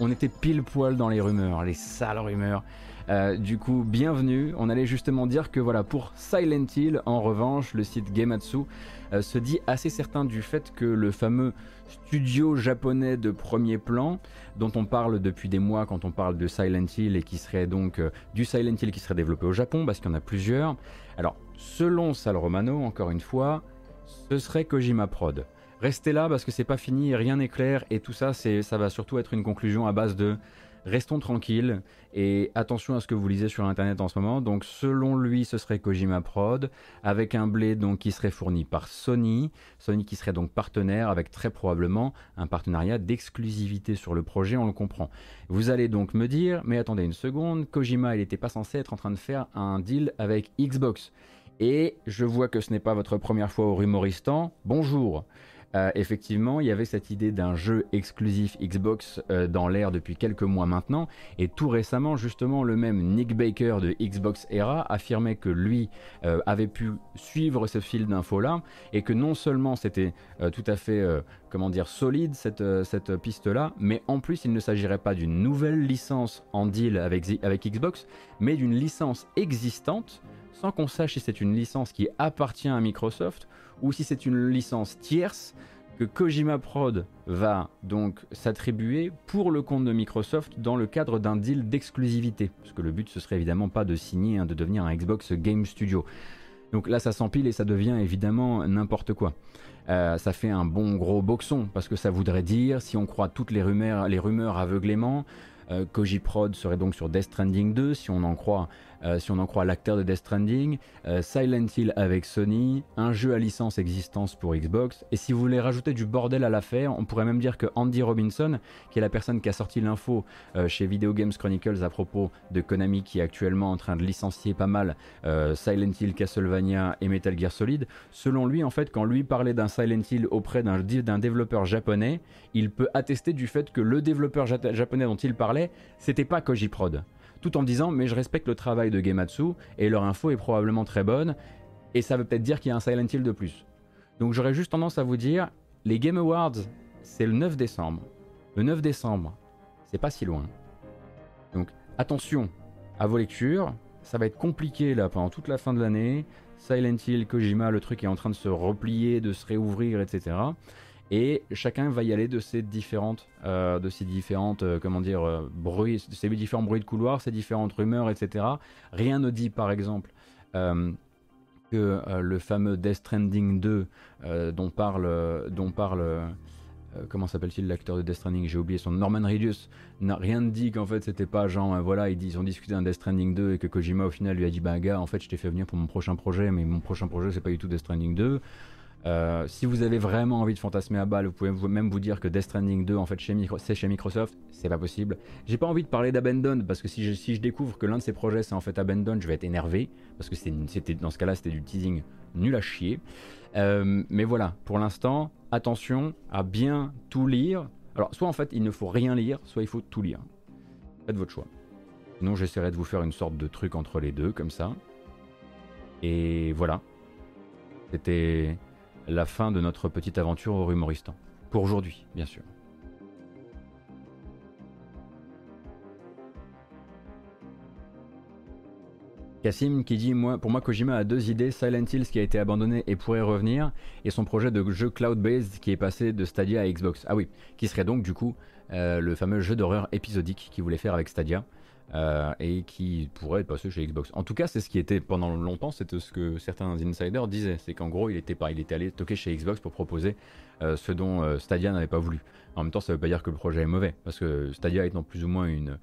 On était pile poil dans les rumeurs, les sales rumeurs. Euh, du coup, bienvenue. On allait justement dire que voilà, pour Silent Hill, en revanche, le site Gematsu euh, se dit assez certain du fait que le fameux studio japonais de premier plan, dont on parle depuis des mois quand on parle de Silent Hill et qui serait donc euh, du Silent Hill qui serait développé au Japon, parce qu'il y en a plusieurs. Alors, selon Sal Romano, encore une fois, ce serait Kojima Prod. Restez là parce que c'est pas fini, rien n'est clair et tout ça, ça va surtout être une conclusion à base de restons tranquilles et attention à ce que vous lisez sur internet en ce moment. Donc selon lui, ce serait Kojima Prod avec un blé donc qui serait fourni par Sony, Sony qui serait donc partenaire avec très probablement un partenariat d'exclusivité sur le projet, on le comprend. Vous allez donc me dire, mais attendez une seconde, Kojima il n'était pas censé être en train de faire un deal avec Xbox. Et je vois que ce n'est pas votre première fois au Rumoristan. Bonjour. Euh, effectivement, il y avait cette idée d'un jeu exclusif Xbox euh, dans l'air depuis quelques mois maintenant, et tout récemment, justement, le même Nick Baker de Xbox Era affirmait que lui euh, avait pu suivre ce fil d'infos-là, et que non seulement c'était tout à fait, comment dire, solide cette, cette piste-là, mais en plus, il ne s'agirait pas d'une nouvelle licence en deal avec, avec Xbox, mais d'une licence existante, sans qu'on sache si c'est une licence qui appartient à Microsoft ou si c'est une licence tierce que Kojima Prod va donc s'attribuer pour le compte de Microsoft dans le cadre d'un deal d'exclusivité. Parce que le but ce serait évidemment pas de signer, hein, de devenir un Xbox Game Studio. Donc là ça s'empile et ça devient évidemment n'importe quoi. Euh, ça fait un bon gros boxon parce que ça voudrait dire, si on croit toutes les rumeurs, les rumeurs aveuglément, euh, Koji Prod serait donc sur Death Stranding 2 si on en croit euh, si on en croit l'acteur de Death Stranding, euh, Silent Hill avec Sony, un jeu à licence existence pour Xbox, et si vous voulez rajouter du bordel à l'affaire, on pourrait même dire que Andy Robinson, qui est la personne qui a sorti l'info euh, chez Video Games Chronicles à propos de Konami qui est actuellement en train de licencier pas mal Silent Hill, Castlevania et Metal Gear Solid, selon lui en fait quand lui parlait d'un Silent Hill auprès d'un développeur japonais, il peut attester du fait que le développeur japonais dont il parlait, c'était pas Koji Prod tout en disant mais je respecte le travail de Gematsu et leur info est probablement très bonne et ça veut peut-être dire qu'il y a un Silent Hill de plus. Donc j'aurais juste tendance à vous dire les Game Awards c'est le 9 décembre. Le 9 décembre, c'est pas si loin. Donc attention à vos lectures, ça va être compliqué là pendant toute la fin de l'année. Silent Hill, Kojima, le truc est en train de se replier, de se réouvrir, etc et chacun va y aller de ces différentes, euh, de ces différentes, euh, comment dire, euh, bruits, ces différents bruits de couloir, ces différentes rumeurs, etc. Rien ne dit, par exemple, que le fameux Death Stranding 2 dont parle, dont parle comment s'appelle-t-il l'acteur de Death Stranding J'ai oublié son Norman Reedus. Rien ne dit qu'en fait c'était pas genre voilà ils, ont discuté d'un Death Stranding 2 et que Kojima au final lui a dit bah gars en fait je t'ai fait venir pour mon prochain projet mais mon prochain projet c'est pas du tout Death Stranding 2. Euh, si vous avez vraiment envie de fantasmer à balle, vous pouvez même vous dire que Death Stranding 2, en fait, c'est chez Microsoft, c'est pas possible. J'ai pas envie de parler d'Abandon parce que si je, découvre que l'un de ces projets c'est en fait Abandon, je vais être énervé parce que c'était dans ce cas-là c'était du teasing nul à chier. Euh, mais voilà, pour l'instant, attention à bien tout lire. Alors, soit en fait il ne faut rien lire, soit il faut tout lire. Faites votre choix. Sinon, j'essaierai de vous faire une sorte de truc entre les deux, comme ça. Et voilà. C'était la fin de notre petite aventure au Rumoristan. Pour aujourd'hui, bien sûr. Cassim qui dit moi, Pour moi, Kojima a deux idées Silent Hills qui a été abandonné et pourrait revenir, et son projet de jeu cloud-based qui est passé de Stadia à Xbox. Ah oui, qui serait donc du coup euh, le fameux jeu d'horreur épisodique qu'il voulait faire avec Stadia. Euh, et qui pourrait passé chez Xbox. En tout cas, c'est ce qui était pendant longtemps, c'était ce que certains insiders disaient, c'est qu'en gros, il était il allé toquer chez Xbox pour proposer euh, ce dont euh, Stadia n'avait pas voulu. En même temps, ça veut pas dire que le projet est mauvais, parce que Stadia étant plus ou moins une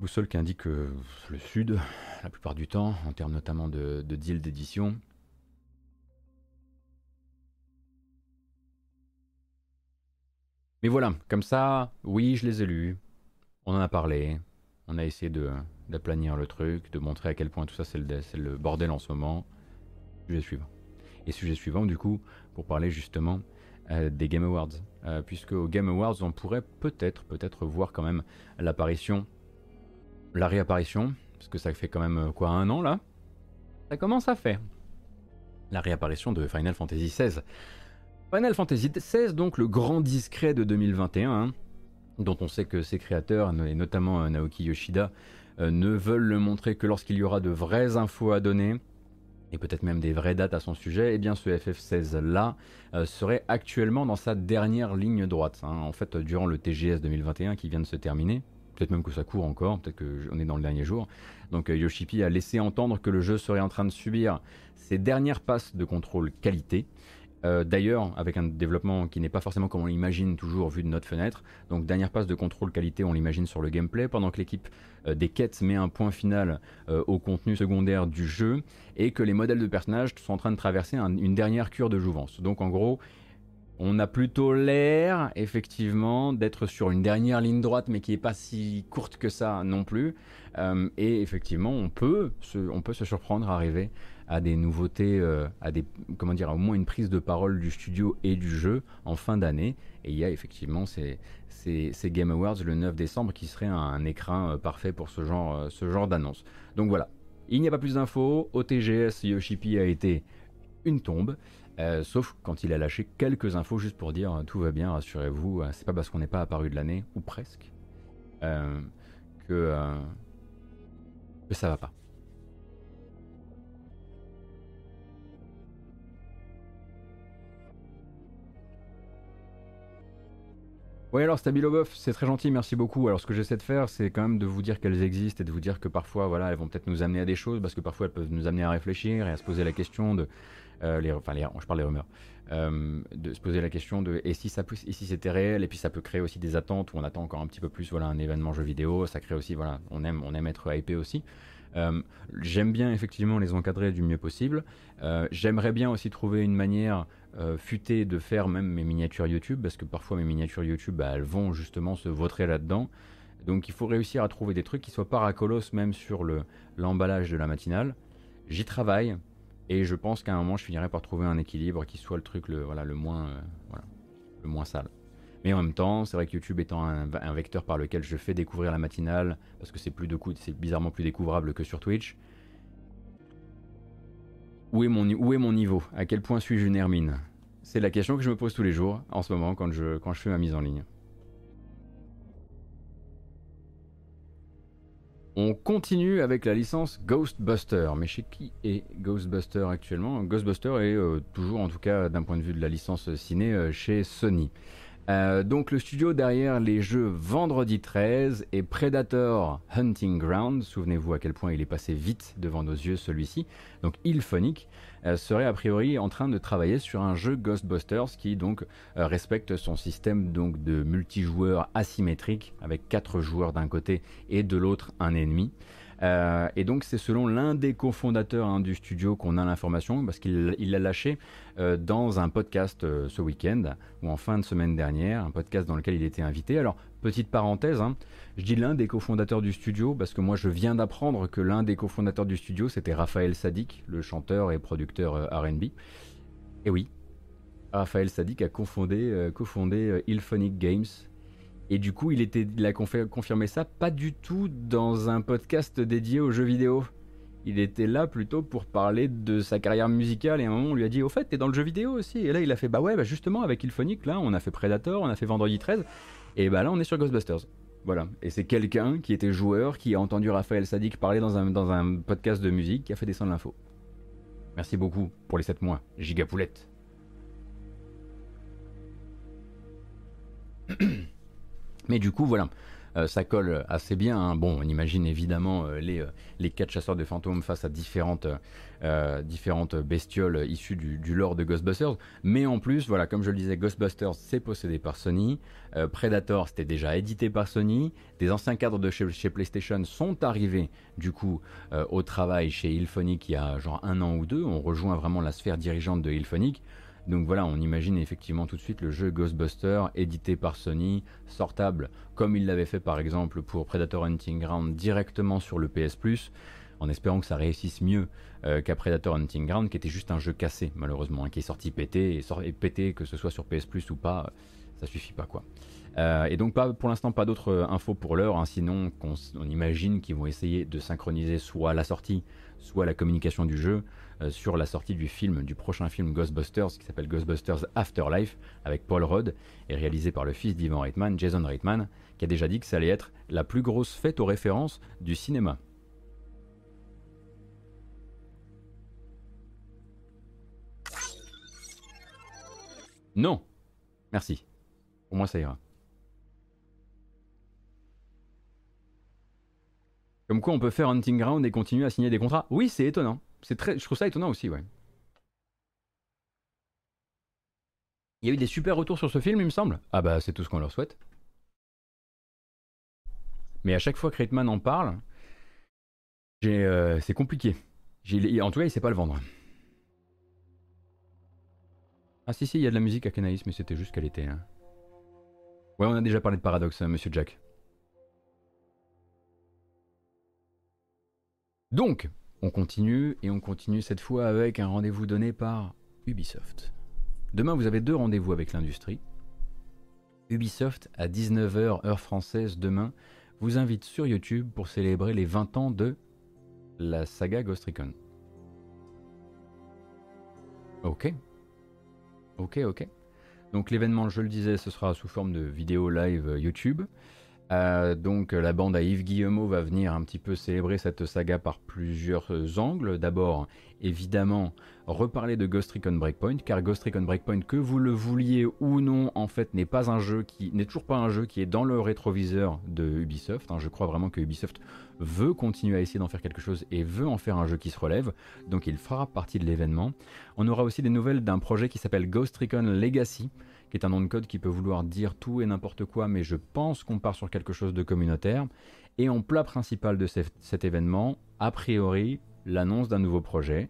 boussole qui indique le sud la plupart du temps, en termes notamment de, de deal d'édition. Mais voilà, comme ça, oui, je les ai lus, on en a parlé, on a essayé d'aplanir le truc, de montrer à quel point tout ça c'est le, bordel en ce moment. Sujet suivant. Et sujet suivant, du coup, pour parler justement euh, des Game Awards. Euh, puisque aux Game Awards, on pourrait peut-être, peut-être voir quand même l'apparition, la réapparition, parce que ça fait quand même quoi, un an là Ça commence à faire. La réapparition de Final Fantasy XVI. Final Fantasy XVI, donc le grand discret de 2021 dont on sait que ses créateurs, et notamment euh, Naoki Yoshida, euh, ne veulent le montrer que lorsqu'il y aura de vraies infos à donner, et peut-être même des vraies dates à son sujet, et eh bien ce FF16-là euh, serait actuellement dans sa dernière ligne droite. Hein. En fait, durant le TGS 2021 qui vient de se terminer, peut-être même que ça court encore, peut-être qu'on est dans le dernier jour, donc Yoshipi a laissé entendre que le jeu serait en train de subir ses dernières passes de contrôle qualité, euh, d'ailleurs, avec un développement qui n'est pas forcément comme on l'imagine toujours vu de notre fenêtre. Donc dernière passe de contrôle qualité, on l'imagine sur le gameplay, pendant que l'équipe euh, des quêtes met un point final euh, au contenu secondaire du jeu, et que les modèles de personnages sont en train de traverser une dernière cure de jouvence. Donc en gros, on a plutôt l'air, effectivement, d'être sur une dernière ligne droite, mais qui n'est pas si courte que ça non plus. et effectivement, on peut, se, on peut se surprendre à arriver à des nouveautés, à des comment dire, au moins une prise de parole du studio et du jeu en fin d'année. Et il y a effectivement ces, Game Awards le 9 décembre qui serait un, écran parfait pour ce genre, ce genre d'annonce. Donc voilà, il n'y a pas plus d'infos. Au TGS, Yoshipi a été une tombe. Euh, sauf quand il a lâché quelques infos juste pour dire tout va bien, rassurez-vous, euh, c'est pas parce qu'on n'est pas apparu de l'année, ou presque, euh, que, que ça va pas. Oui, alors Stabilobof, c'est très gentil, merci beaucoup. Alors ce que j'essaie de faire, c'est quand même de vous dire qu'elles existent et de vous dire que parfois, voilà, elles vont peut-être nous amener à des choses, parce que parfois elles peuvent nous amener à réfléchir et à se poser la question de, euh, les, enfin, je parle des rumeurs, euh, de se poser la question de et si ça et si c'était réel, et puis ça peut créer aussi des attentes où on attend encore un petit peu plus, voilà, un événement jeu vidéo, ça crée aussi, voilà, on aime, on aime être hypé aussi. Euh, j'aime bien effectivement les encadrer du mieux possible. J'aimerais bien aussi trouver une manière euh, futé de faire même mes miniatures YouTube, parce que parfois mes miniatures YouTube, bah, elles vont justement se vautrer là-dedans. Donc il faut réussir à trouver des trucs qui soient pas racolos même sur le, l'emballage de la matinale. J'y travaille, et je pense qu'à un moment je finirai par trouver un équilibre qui soit le truc le, voilà, le, moins, euh, voilà, le moins sale. Mais en même temps, c'est vrai que YouTube étant un, vecteur par lequel je fais découvrir la matinale, parce que c'est plus de c'est bizarrement plus découvrable que sur Twitch, où est, mon, où est mon niveau? À quel point suis-je une hermine? C'est la question que je me pose tous les jours en ce moment quand je, quand je fais ma mise en ligne. On continue avec la licence Ghostbuster. Mais chez qui est Ghostbuster actuellement? Ghostbuster est euh, toujours, en tout cas d'un point de vue de la licence ciné, euh, chez Sony. Euh, donc le studio derrière les jeux Vendredi 13 et Predator Hunting Ground, souvenez-vous à quel point il est passé vite devant nos yeux celui-ci, donc Ilphonic, euh, serait a priori en train de travailler sur un jeu Ghostbusters qui donc euh, respecte son système donc de multijoueur asymétrique avec 4 joueurs d'un côté et de l'autre un ennemi. Euh, et donc c'est selon l'un des cofondateurs hein, du studio qu'on a l'information, parce qu'il l'a lâché euh, dans un podcast euh, ce week-end, ou en fin de semaine dernière, un podcast dans lequel il était invité. Alors, petite parenthèse, hein, je dis l'un des cofondateurs du studio, parce que moi je viens d'apprendre que l'un des cofondateurs du studio, c'était Raphaël Sadik, le chanteur et producteur RB. Et oui, Raphaël Sadik a cofondé, cofondé Ilphonic Games, et du coup, il, a confirmé ça pas du tout dans un podcast dédié aux jeux vidéo. Il était là plutôt pour parler de sa carrière musicale et à un moment on lui a dit au fait t'es dans le jeu vidéo aussi et là il a fait bah ouais bah justement avec Ilphonic là on a fait Predator, on a fait Vendredi 13 et bah là on est sur Ghostbusters. Voilà. Et c'est quelqu'un qui était joueur, qui a entendu Raphaël Sadik parler dans un, dans un podcast de musique, qui a fait descendre l'info. Merci beaucoup pour les 7 mois, Gigapoulette. Mais du coup, voilà, euh, ça colle assez bien. Hein. Bon, on imagine évidemment euh, les, euh, quatre chasseurs de fantômes face à différentes, différentes bestioles issues du, lore de Ghostbusters. Mais en plus, voilà, comme je le disais, Ghostbusters, c'est possédé par Sony. Predator, c'était déjà édité par Sony. Des anciens cadres de chez, chez PlayStation sont arrivés, du coup, au travail chez Ilphonic il y a genre un an ou deux. On rejoint vraiment la sphère dirigeante de Ilphonic. Donc voilà, on imagine effectivement tout de suite le jeu Ghostbuster édité par Sony, sortable comme il l'avait fait par exemple pour Predator Hunting Ground directement sur le PS en espérant que ça réussisse mieux euh, qu'à Predator Hunting Ground qui était juste un jeu cassé malheureusement, hein, qui est sorti pété et, pété que ce soit sur PS ou pas, ça suffit pas quoi. Euh, et donc pas, pour l'instant pas d'autres euh, infos pour l'heure, hein, sinon on imagine qu'ils vont essayer de synchroniser soit la sortie, soit la communication du jeu euh, sur la sortie du film, du prochain film Ghostbusters qui s'appelle Ghostbusters Afterlife avec Paul Rudd et réalisé par le fils d'Ivan Reitman, Jason Reitman, qui a déjà dit que ça allait être la plus grosse fête aux références du cinéma. Non Merci. Au moins ça ira. Comme quoi on peut faire Hunting Ground et continuer à signer des contrats Oui, c'est étonnant c'est très, je trouve ça étonnant aussi, ouais. Il y a eu des super retours sur ce film, il me semble. Ah bah c'est tout ce qu'on leur souhaite. Mais à chaque fois que Reitman en parle, euh, c'est compliqué. En tout cas, il sait pas le vendre. Ah si si, il y a de la musique à Canaïs, mais c'était juste qu'elle était. Hein. Ouais, on a déjà parlé de paradoxe, hein, Monsieur Jack. Donc, On continue et on continue cette fois avec un rendez-vous donné par Ubisoft. Demain, vous avez deux rendez-vous avec l'industrie. Ubisoft à 19h heure française demain vous invite sur YouTube pour célébrer les 20 ans de la saga Ghost Recon. Ok. Ok, ok. Donc l'événement, je le disais, ce sera sous forme de vidéo live YouTube. Euh, donc la bande à Yves Guillemot va venir un petit peu célébrer cette saga par plusieurs angles. D'abord, évidemment, reparler de Ghost Recon Breakpoint, car Ghost Recon Breakpoint, que vous le vouliez ou non, en fait, n'est pas un jeu qui n'est toujours pas un jeu qui est dans le rétroviseur de Ubisoft. Hein. Je crois vraiment que Ubisoft veut continuer à essayer d'en faire quelque chose et veut en faire un jeu qui se relève, donc il fera partie de l'événement. On aura aussi des nouvelles d'un projet qui s'appelle Ghost Recon Legacy, est un nom de code qui peut vouloir dire tout et n'importe quoi, mais je pense qu'on part sur quelque chose de communautaire. Et en plat principal de cet événement, a priori, l'annonce d'un nouveau projet.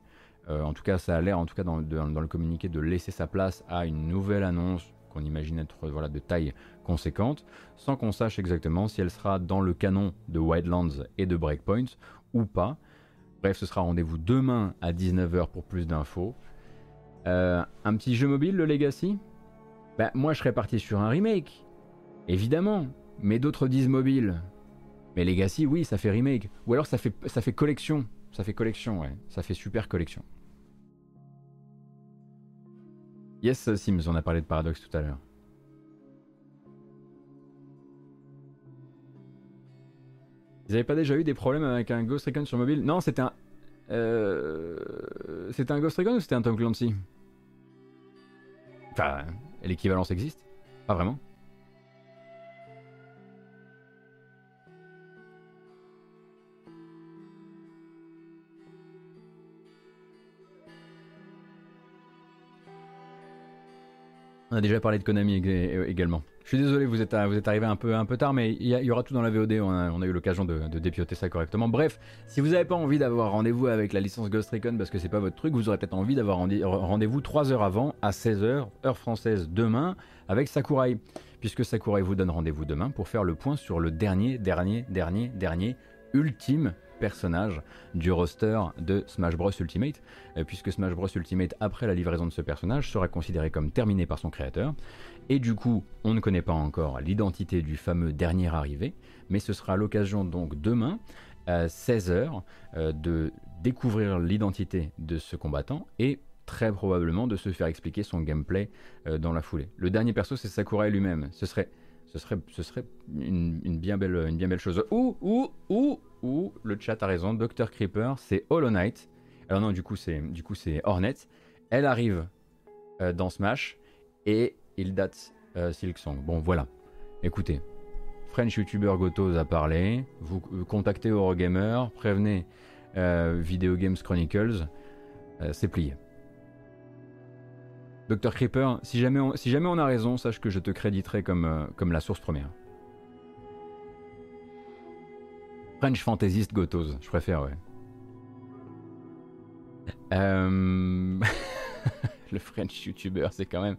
Euh, en tout cas, ça a l'air, en tout cas dans, le communiqué, de laisser sa place à une nouvelle annonce qu'on imagine être de taille conséquente, sans qu'on sache exactement si elle sera dans le canon de Wildlands et de Breakpoint ou pas. Bref, ce sera rendez-vous demain à 19h pour plus d'infos. Euh, un petit jeu mobile, le Legacy? Bah, moi, je serais parti sur un remake. Évidemment. Mais d'autres disent mobile. Mais Legacy, oui, ça fait remake. Ou alors ça fait, ça fait collection. Ça fait collection, ouais. Ça fait super collection. Yes, Sims, on a parlé de Paradox tout à l'heure. Vous avez pas déjà eu des problèmes avec un Ghost Recon sur mobile? Non, c'était un. Euh... C'était un Ghost Recon ou c'était un Tom Clancy? Enfin, l'équivalence existe? Pas vraiment On a déjà parlé de Konami également. Je suis désolé, vous êtes, êtes arrivé un peu, tard, mais il y, aura tout dans la VOD, on a, eu l'occasion de, de, ça correctement. Bref, si vous n'avez pas envie d'avoir rendez-vous avec la licence Ghost Recon parce que c'est pas votre truc, vous aurez peut-être envie d'avoir rendez-vous 3 heures avant, à 16h, heure française demain, avec Sakurai. Puisque Sakurai vous donne rendez-vous demain pour faire le point sur le dernier, dernier, dernier, dernier, ultime personnage du roster de Smash Bros Ultimate, euh, puisque Smash Bros Ultimate, après la livraison de ce personnage, sera considéré comme terminé par son créateur. Et du coup, on ne connaît pas encore l'identité du fameux dernier arrivé, mais ce sera l'occasion donc demain, à 16h, euh, de découvrir l'identité de ce combattant et très probablement de se faire expliquer son gameplay euh, dans la foulée. Le dernier perso, c'est Sakurai lui-même. Ce serait, ce serait, ce serait une, bien belle, une bien belle chose. Ou, ou, ou, ou, le chat a raison, Dr. Creeper, c'est Hollow Knight. Alors non, du coup, c'est, Hornet. Elle arrive euh, dans Smash et il date euh, Silksong. Bon, voilà. Écoutez, French YouTuber Gotos a parlé. Vous, contactez Eurogamer, prévenez euh, Video Games Chronicles. Euh, c'est plié. Dr Creeper, si jamais, on, a raison, sache que je te créditerai comme, la source première. French Fantasyist Gotos, je préfère, ouais. le French YouTuber, c'est quand même.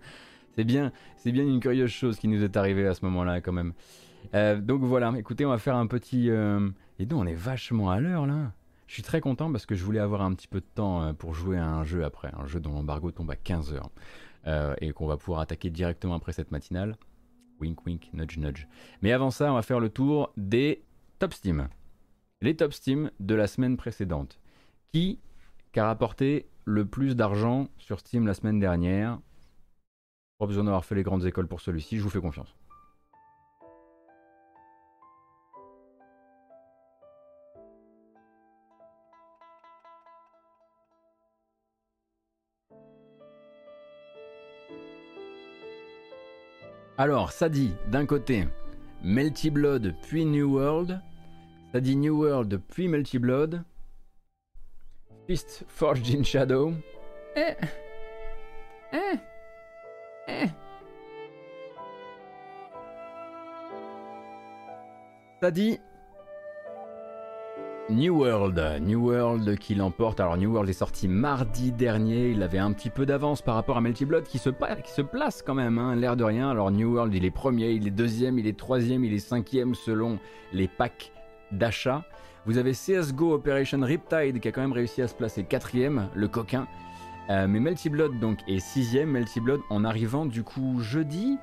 C'est bien, c'est bien une curieuse chose qui nous est arrivée à ce moment-là quand même. Euh, donc voilà, écoutez, on va faire un petit... Euh, et nous, on est vachement à l'heure là. Je suis très content parce que je voulais avoir un petit peu de temps euh, pour jouer à un jeu après, un jeu dont l'embargo tombe à 15h. et qu'on va pouvoir attaquer directement après cette matinale. Wink wink, nudge nudge. Mais avant ça, on va faire le tour des top Steam. Les top Steam de la semaine précédente. Qui a rapporté le plus d'argent sur Steam la semaine dernière pas besoin d'avoir fait les grandes écoles pour celui-ci, je vous fais confiance. Alors, ça dit d'un côté Melty Blood puis New World, ça dit New World puis Melty Blood, Fist Forged in Shadow, eh, eh. Dit New World, New World qui l'emporte. Alors New World est sorti mardi dernier, il avait un petit peu d'avance par rapport à Melty Blood qui se, qui se place quand même, hein, l'air de rien. Alors New World il est premier, il est deuxième, il est troisième, il est cinquième selon les packs d'achat. Vous avez CSGO Operation Riptide qui a quand même réussi à se placer quatrième, le coquin. Euh, mais Melty Blood donc est sixième, Melty Blood en arrivant du coup jeudi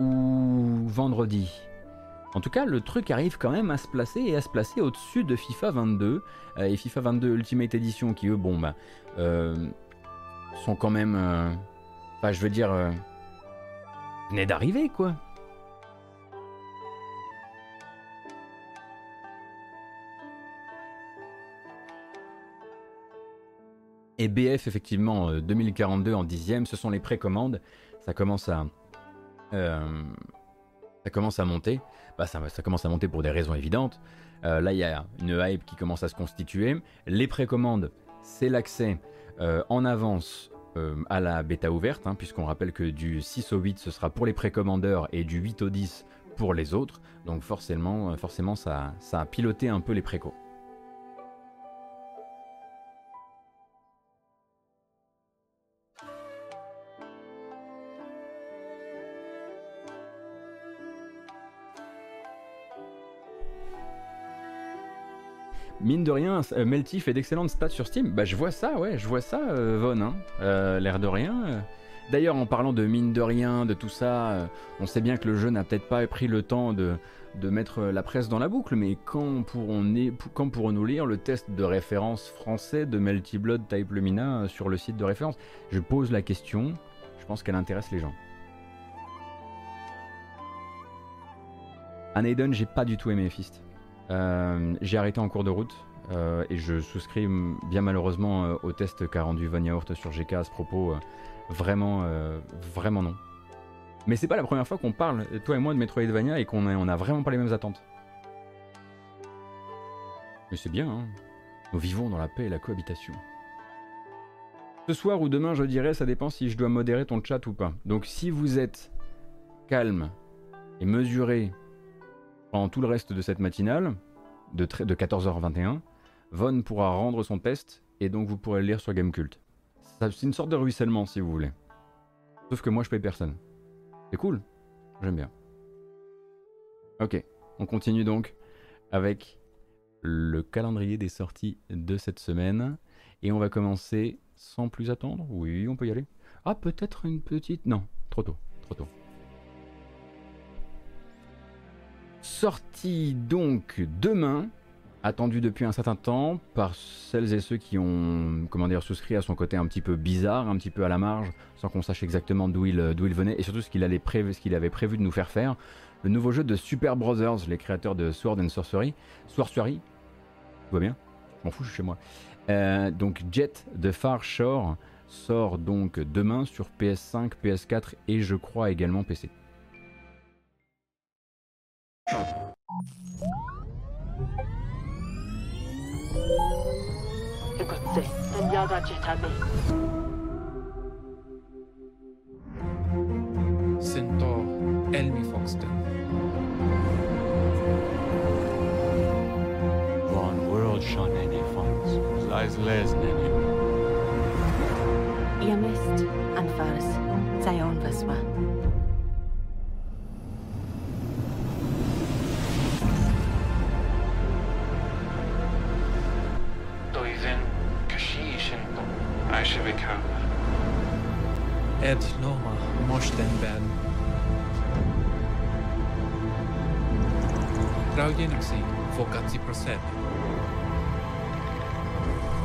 ou vendredi? En tout cas, le truc arrive quand même à se placer et à se placer au-dessus de FIFA 22 euh, et FIFA 22 Ultimate Edition qui eux, bon bah, euh, sont quand même, enfin je veux dire, venaient d'arriver quoi. Et BF, effectivement, 2042 euh, en dixième, ce sont les précommandes. Ça commence à, euh, ça commence à monter. Bah, ça, commence à monter pour des raisons évidentes. Euh, là, il y a une hype qui commence à se constituer. Les précommandes, c'est l'accès en avance à la bêta ouverte, hein, puisqu'on rappelle que du 6 au 8, ce sera pour les précommandeurs et du 8 au 10 pour les autres. Donc forcément, forcément ça, ça a piloté un peu les précos. Mine de rien, euh, Melty fait d'excellentes stats sur Steam. Bah je vois ça, ouais, je vois ça, euh, Von, hein. euh, l'air de rien. D'ailleurs, en parlant de mine de rien, de tout ça, on sait bien que le jeu n'a peut-être pas pris le temps de, mettre la presse dans la boucle, mais quand pourrons-nous pourrons lire le test de référence français de Melty Blood Type Lumina sur le site de référence? Je pose la question, je pense qu'elle intéresse les gens. Anaiden, j'ai pas du tout aimé Fist. Euh, j'ai arrêté en cours de route euh, et je souscris bien malheureusement euh, au test qu'a rendu Von Yaourt sur GK à ce propos. vraiment, vraiment non. Mais c'est pas la première fois qu'on parle, toi et moi, de Metroidvania et qu'on a, on a vraiment pas les mêmes attentes. Mais c'est bien, hein. Nous vivons dans la paix et la cohabitation. Ce soir ou demain, je dirais, ça dépend si je dois modérer ton chat ou pas. Donc si vous êtes calme et mesuré pendant tout le reste de cette matinale, de, de 14h21, Von pourra rendre son test et donc vous pourrez le lire sur Gamecult. C'est une sorte de ruissellement si vous voulez. Sauf que moi je paye personne. C'est cool, j'aime bien. Ok, on continue donc avec le calendrier des sorties de cette semaine. Et on va commencer sans plus attendre. Oui, on peut y aller. Ah, peut-être une petite... Non, trop tôt, trop tôt. Sorti donc demain, attendu depuis un certain temps par celles et ceux qui ont comment dire, souscrit à son côté un petit peu bizarre, un petit peu à la marge, sans qu'on sache exactement d'où il, il venait et surtout ce qu'il avait prévu de nous faire faire. Le nouveau jeu de Super Brothers, les créateurs de Sword and Sorcery. Sorcery, tu vois bien? Je m'en fous, je suis chez moi. Euh, donc Jet de Far Shore sort donc demain sur PS5, PS4 et je crois également PC. 그곳에 야가지 담이 Centaur, Elmi Foxton. Von World Shon Nene Fonds, Lies Les Nene. Yummy. Ed Norma Moschden werden. Traujenem si, focați Banya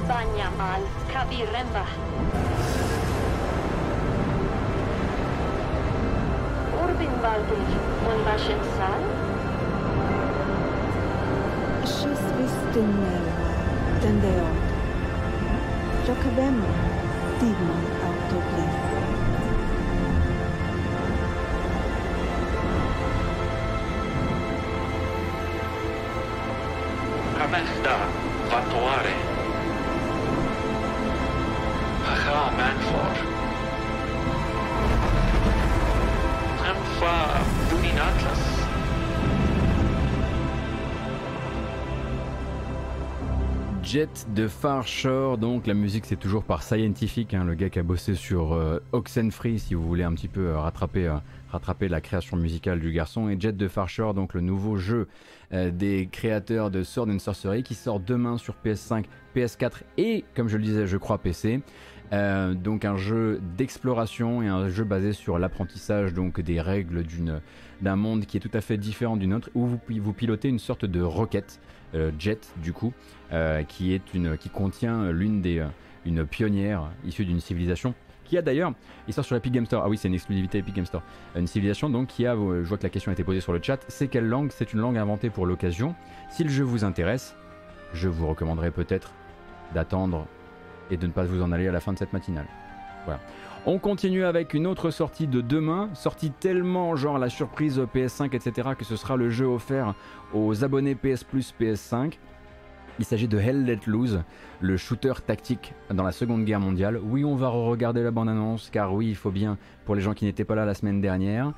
Banyamal, Kabiremba. Urbin Balbi, un vașen sal? Șes der Ort. Jocabemo, dimon autoblef. Jet de Far Shore, donc la musique c'est toujours par Scientific, hein, le gars qui a bossé sur euh, Oxenfree si vous voulez un petit peu euh, rattraper, euh, rattraper la création musicale du garçon, et Jet de Far Shore, donc le nouveau jeu euh, des créateurs de Sword and Sorcery qui sort demain sur PS5, PS4 et comme je le disais je crois PC. Donc un jeu d'exploration et un jeu basé sur l'apprentissage donc des règles d'une d'un monde qui est tout à fait différent du nôtre où vous, pilotez une sorte de roquette jet du coup euh, qui est une qui contient l'une des euh, une pionnière issue d'une civilisation qui a d'ailleurs, il sort sur Epic Game Store, ah oui c'est une exclusivité Epic Game Store, une civilisation donc qui a, euh, je vois que la question a été posée sur le chat, c'est quelle langue? C'est une langue inventée pour l'occasion. Si le jeu vous intéresse, je vous recommanderais peut-être d'attendre et de ne pas vous en aller à la fin de cette matinale. Voilà. On continue avec une autre sortie de demain, sortie tellement genre la surprise PS5 etc que ce sera le jeu offert aux abonnés PS Plus PS5. Il s'agit de Hell Let Loose, le shooter tactique dans la Seconde Guerre mondiale. Oui, on va regarder la bande-annonce, car oui, il faut bien, pour les gens qui n'étaient pas là la semaine dernière.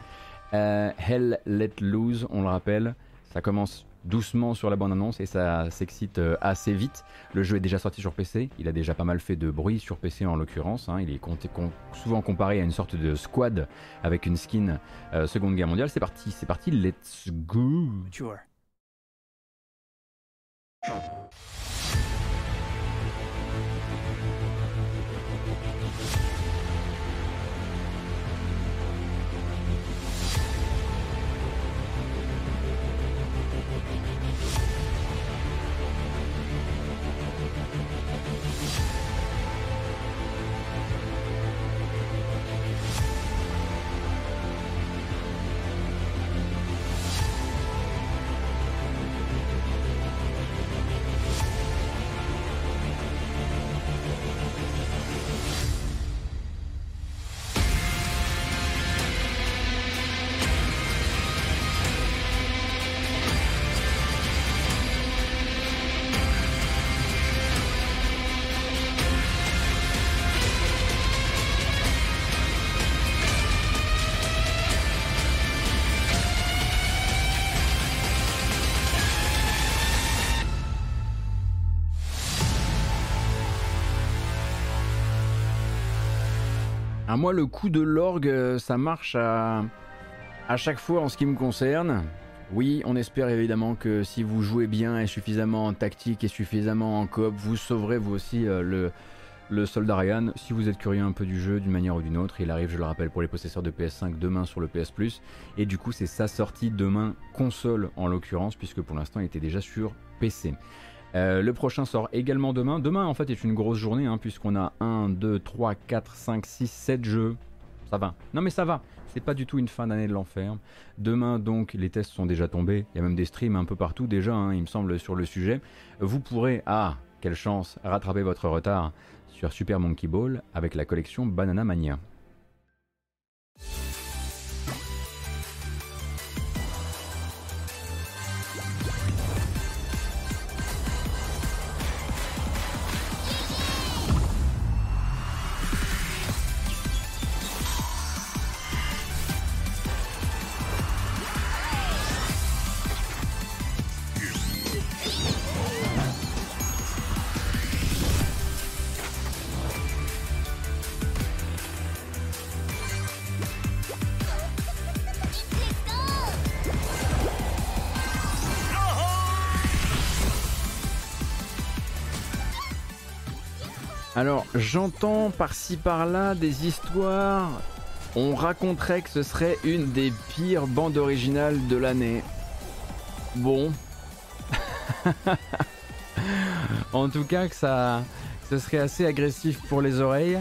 Euh, Hell Let Loose, on le rappelle, ça commence doucement sur la bande-annonce et ça s'excite euh, assez vite. Le jeu est déjà sorti sur PC, il a déjà pas mal fait de bruit sur PC en l'occurrence. hein. Il est souvent comparé à une sorte de squad avec une skin euh, Seconde Guerre mondiale. C'est parti, c'est parti, let's go. Moi, le coup de l'orgue, euh, ça marche à, chaque fois en ce qui me concerne. Oui, on espère évidemment que si vous jouez bien et suffisamment en tactique et suffisamment en coop, vous sauverez vous aussi euh, le, le soldat Ryan. Si vous êtes curieux un peu du jeu d'une manière ou d'une autre, il arrive, je le rappelle, pour les possesseurs de PS5 demain sur le PS. Et du coup, c'est sa sortie demain console en l'occurrence, puisque pour l'instant, il était déjà sur PC. Euh, le prochain sort également demain. Demain, en fait, est une grosse journée, hein, puisqu'on a 1, 2, 3, 4, 5, 6, 7 jeux. Ça va. Non, mais ça va. C'est pas du tout une fin d'année de l'enfer. Demain, donc, les tests sont déjà tombés. Il y a même des streams un peu partout déjà, hein, il me semble, sur le sujet. Vous pourrez, ah, quelle chance, rattraper votre retard sur Super Monkey Ball avec la collection Banana Mania. J'entends par-ci par-là des histoires. On raconterait que ce serait une des pires bandes originales de l'année. Bon. en tout cas, que ça, ce serait assez agressif pour les oreilles.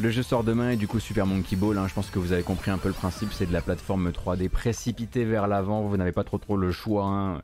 Le jeu sort demain et du coup Super Monkey Ball, hein, je pense que vous avez compris un peu le principe, c'est de la plateforme 3D précipitée vers l'avant, vous n'avez pas trop trop le choix. hein.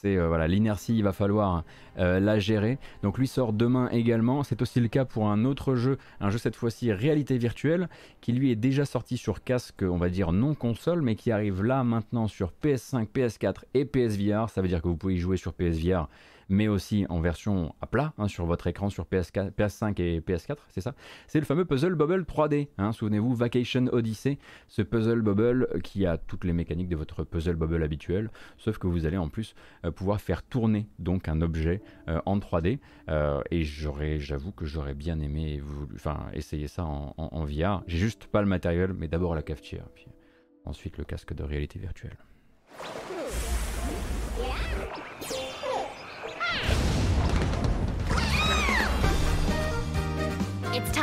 C'est euh, voilà l'inertie, il va falloir euh, la gérer. Donc lui sort demain également. C'est aussi le cas pour un autre jeu, un jeu cette fois-ci réalité virtuelle, qui lui est déjà sorti sur casque, on va dire non console, mais qui arrive là maintenant sur PS5, PS4 et PSVR. Ça veut dire que vous pouvez y jouer sur PSVR, mais aussi en version à plat hein, sur votre écran sur PS4, PS5 et PS4, c'est ça? C'est le fameux Puzzle Bubble 3D. Hein. Souvenez-vous, Vacation Odyssey, ce Puzzle Bubble qui a toutes les mécaniques de votre Puzzle Bubble habituel, sauf que vous allez en plus euh, pouvoir faire tourner donc un objet euh, en 3D. Euh, et j'avoue que j'aurais bien aimé enfin, essayer ça en, en, VR. J'ai juste pas le matériel, mais d'abord la cafetière, puis ensuite le casque de réalité virtuelle.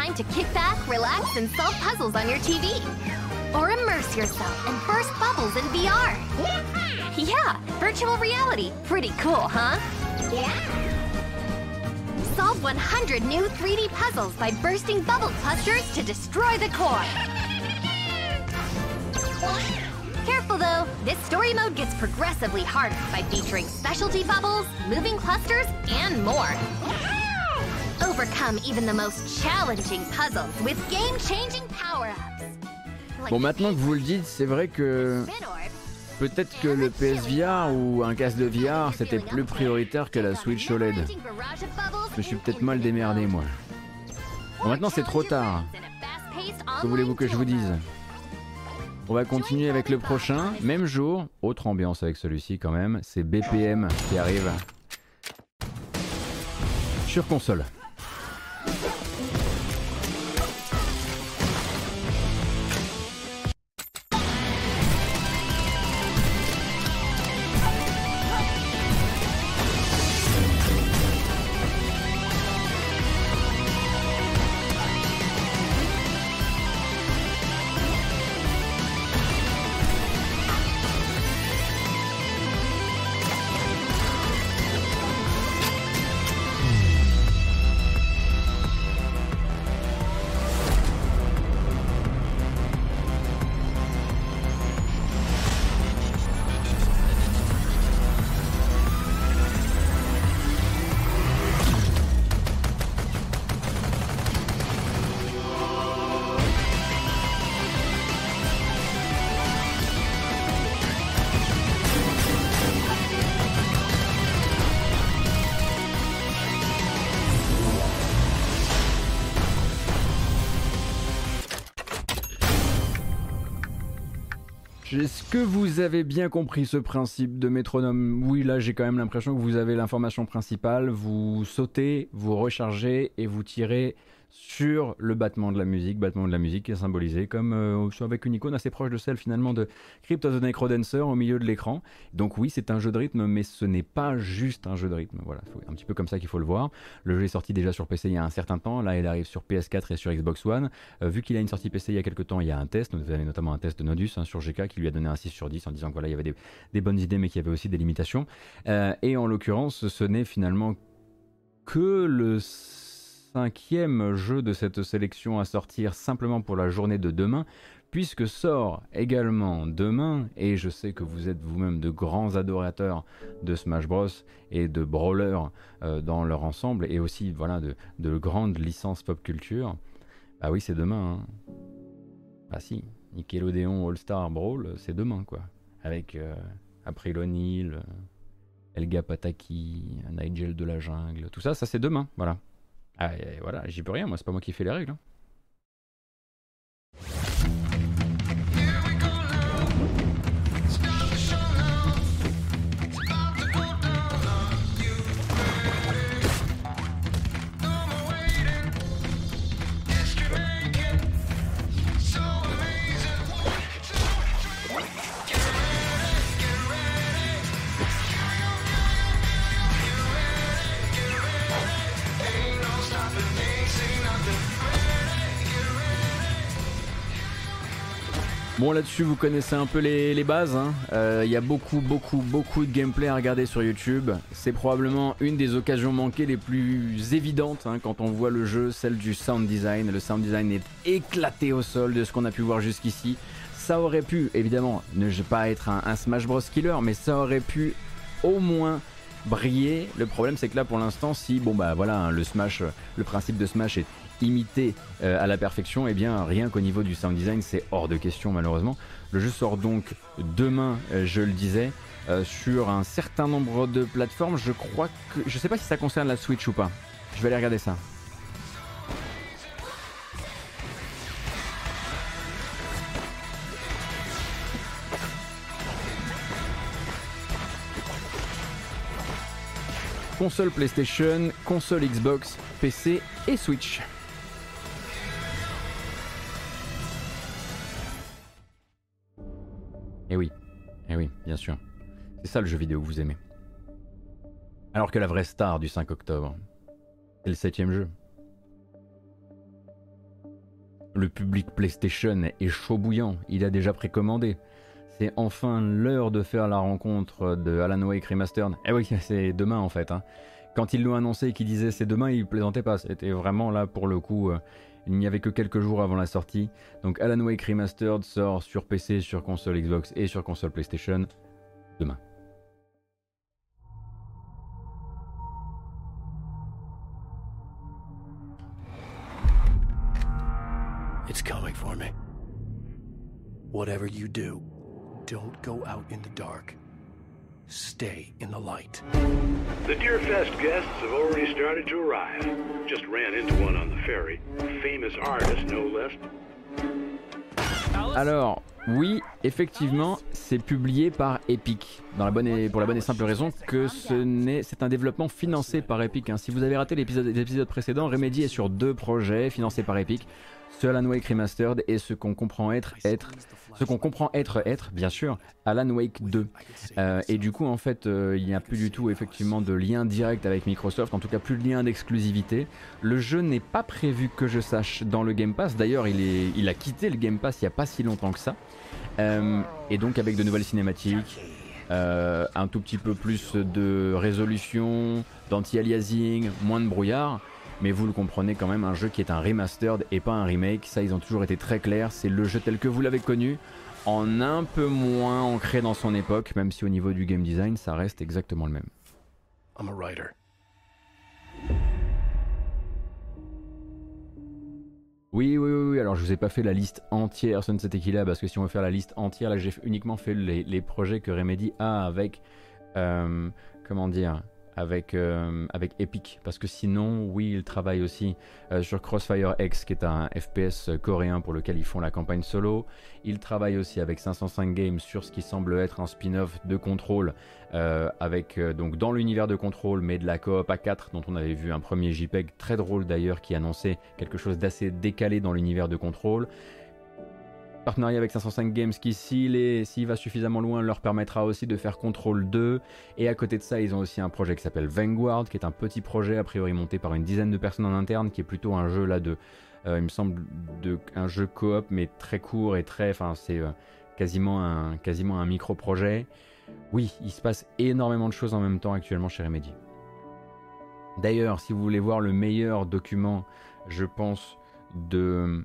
Time to kick back, relax, and solve puzzles on your TV. Or immerse yourself and burst bubbles in VR. Yeah, virtual reality. Pretty cool, huh? Yeah. Solve 100 new 3D puzzles by bursting bubble clusters to destroy the core. Careful though, this story mode gets progressively harder by featuring specialty bubbles, moving clusters, and more. Overcome even the most challenging puzzles with game-changing power-ups. Bon, maintenant que vous le dites, c'est vrai que peut-être que le PSVR ou un casque de VR c'était plus prioritaire que la Switch OLED. Je me suis peut-être mal démerdé moi. Bon, maintenant c'est trop tard. Que voulez-vous que je vous dise On va continuer avec le prochain, même jour, autre ambiance avec celui-ci quand même, c'est BPM qui arrive sur console. Que vous avez bien compris ce principe de métronome? Oui, là j'ai quand même l'impression que vous avez l'information principale, vous sautez, vous rechargez et vous tirez sur le battement de la musique, battement de la musique qui est symbolisé comme euh, avec une icône assez proche de celle finalement de Crypt of the Necrodancer au milieu de l'écran. Donc oui, c'est un jeu de rythme, mais ce n'est pas juste un jeu de rythme. Voilà, un petit peu comme ça qu'il faut le voir. Le jeu est sorti déjà sur PC il y a un certain temps. Là, il arrive sur PS4 et sur Xbox One. Euh, vu qu'il a une sortie PC il y a quelques temps, il y a un test. Vous avez notamment un test de Nodus hein, sur GK qui lui a donné un 6 sur 10 en disant que voilà, il y avait des, bonnes idées, mais qu'il y avait aussi des limitations. Euh, et en l'occurrence, ce n'est finalement que le cinquième jeu de cette sélection à sortir simplement pour la journée de demain, puisque sort également demain, et je sais que vous êtes vous-même de grands adorateurs de Smash Bros et de brawlers euh, dans leur ensemble, et aussi voilà de, de grandes licences pop culture. Ah oui, c'est demain. Hein. Ah si, Nickelodeon All Star Brawl, c'est demain quoi, avec euh, April O'Neil, Elga Pataki, Nigel de la jungle, tout ça, ça c'est demain, voilà. Ah, voilà, j'y peux rien, moi, c'est pas moi qui fais les règles. Hein. Bon là-dessus vous connaissez un peu les, bases, hein. euh, il y a beaucoup beaucoup beaucoup de gameplay à regarder sur YouTube. C'est probablement une des occasions manquées les plus évidentes hein, quand on voit le jeu, celle du sound design. Le sound design est éclaté au sol de ce qu'on a pu voir jusqu'ici. Ça aurait pu évidemment ne pas être un, un Smash Bros killer, mais ça aurait pu au moins briller. Le problème c'est que là pour l'instant si bon bah voilà hein, le Smash, le principe de Smash est imiter euh, à la perfection, et eh bien rien qu'au niveau du sound design, c'est hors de question malheureusement. Le jeu sort donc demain, euh, je le disais, euh, sur un certain nombre de plateformes. Je crois que. Je sais pas si ça concerne la Switch ou pas. Je vais aller regarder ça. console PlayStation, console Xbox, PC et Switch. Eh oui, eh oui, bien sûr. C'est ça le jeu vidéo que vous aimez. Alors que la vraie star du 5 octobre, c'est le septième jeu. Le public PlayStation est chaud bouillant, il a déjà précommandé. C'est enfin l'heure de faire la rencontre de Alan Wake Remastered. Eh oui, c'est demain en fait. Hein. Quand ils l'ont annoncé et qu'ils disaient c'est demain, ils plaisantaient pas. C'était vraiment là pour le coup. Euh, il n'y avait que quelques jours avant la sortie. Donc Alan Wake Remastered sort sur PC, sur console Xbox et sur console PlayStation demain. It's coming for me. Whatever you do. Don't go out in the dark. Stay in the light. The Deerfest guests have already started to arrive. Just ran into one on the ferry. famous artist, no less. Alors, oui, effectivement, c'est publié par Epic. Dans la bonne et, pour la bonne et simple raison que ce n'est, c'est un développement financé par Epic. Hein. Si vous avez raté l'épisode précédent, Remedy est sur deux projets financés par Epic ce Alan Wake Remastered et ce qu'on comprend être être ce qu'on comprend être être bien sûr Alan Wake 2 euh, et du coup en fait euh, il n'y a plus du tout effectivement de lien direct avec Microsoft en tout cas plus de lien d'exclusivité. Le jeu n'est pas prévu que je sache dans le Game Pass. D'ailleurs il, il a quitté le Game Pass il n'y a pas si longtemps que ça. Euh, et donc avec de nouvelles cinématiques un tout petit peu plus de résolution d'anti-aliasing moins de brouillard mais vous le comprenez quand même, un jeu qui est un remastered et pas un remake, ça ils ont toujours été très clairs, c'est le jeu tel que vous l'avez connu, en un peu moins ancré dans son époque, même si au niveau du game design ça reste exactement le même. I'm a writer. Oui, oui, oui, alors je vous ai pas fait la liste entière Sunset Tequila parce que si on veut faire la liste entière, là j'ai uniquement fait les, projets que Remedy a avec, euh, comment dire, avec, euh, avec Epic. Parce que sinon, oui, ils travaillent aussi euh, sur Crossfire X, qui est un FPS coréen pour lequel ils font la campagne solo. Ils travaillent aussi avec 505 Games sur ce qui semble être un spin-off de Control, euh, avec donc dans l'univers de Control, mais de la coop à 4, dont on avait vu un premier JPEG très drôle d'ailleurs, qui annonçait quelque chose d'assez décalé dans l'univers de Control partenariat avec 505 Games qui, s'il va suffisamment loin, leur permettra aussi de faire Control 2. Et à côté de ça, ils ont aussi un projet qui s'appelle Vanguard, qui est un petit projet a priori monté par une dizaine de personnes en interne, qui est plutôt un jeu là de, euh, il me semble, de, un jeu coop mais très court et très, enfin c'est euh, quasiment un, quasiment un micro projet. Oui, il se passe énormément de choses en même temps actuellement chez Remedy. D'ailleurs, si vous voulez voir le meilleur document, je pense, de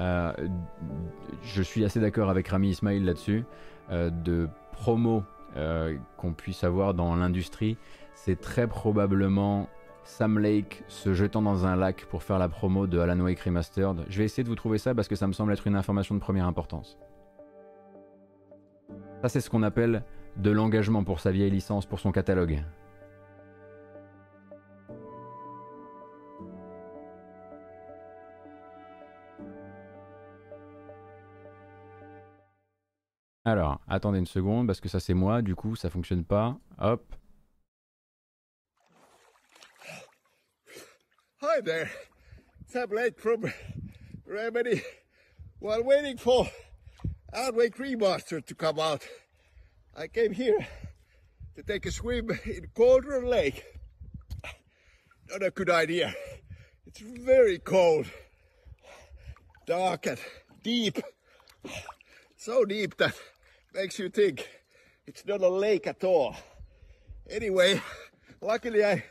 euh, je suis assez d'accord avec Rami Ismail là-dessus, euh, de promo euh, qu'on puisse avoir dans l'industrie, c'est très probablement Sam Lake se jetant dans un lac pour faire la promo de Alan Wake Remastered. Je vais essayer de vous trouver ça parce que ça me semble être une information de première importance. Ça c'est ce qu'on appelle de l'engagement pour sa vieille licence, pour son catalogue. Alors, attendez une seconde, parce que ça c'est moi, du coup ça fonctionne pas. Hop. Hi there. Late from Remedy. While waiting for Outwake Remaster to come out, I came here to take a swim in Cauldron Lake. Not a good idea. It's very cold, dark and deep. So deep that makes you think it's not a lake at all. Anyway, luckily I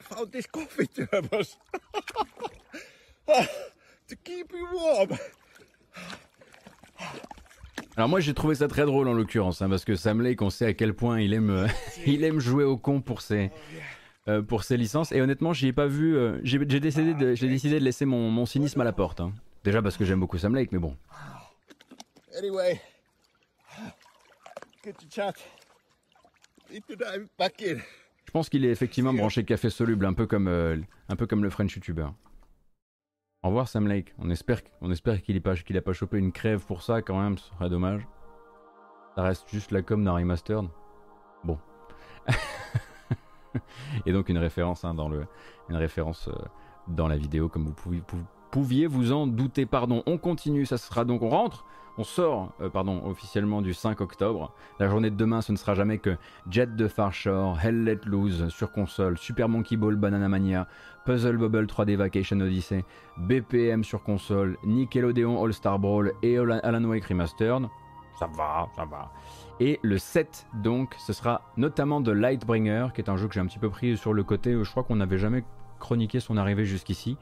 found this coffee thermos to keep you warm. Alors moi j'ai trouvé ça très drôle en l'occurrence, hein, parce que Sam Lake, on sait à quel point il aime, il aime jouer au con pour ses, euh, pour ces licences. Et honnêtement, j'y ai pas vu. euh, j'ai décidé, de, décidé de laisser mon, mon cynisme à la porte. hein. Déjà parce que j'aime beaucoup Sam Lake, mais bon. Anyway, get your chat. Need to dive back in. Je pense qu'il est effectivement branché café soluble, un peu comme, euh, un peu comme le French YouTuber. Au revoir Sam Lake. On espère, on espère qu'il n'a pas, a pas chopé une crève pour ça quand même, ce serait dommage. Ça reste juste la com d'un remastered. Bon. Et donc une référence hein, dans le, une référence euh, dans la vidéo comme vous pouviez, pou- pouviez vous en douter. Pardon. On continue. Ça sera donc on rentre. On sort, euh, pardon, officiellement du 5 octobre. La journée de demain, ce ne sera jamais que Jet de Far Shore, Hell Let Loose sur console, Super Monkey Ball Banana Mania, Puzzle Bubble 3D Vacation Odyssey, BPM sur console, Nickelodeon All Star Brawl et Alan Wake Remastered. Ça va, ça va. Et le 7, donc, ce sera notamment de Lightbringer, qui est un jeu que j'ai un petit peu pris sur le côté. Je crois qu'on n'avait jamais chroniqué son arrivée jusqu'ici.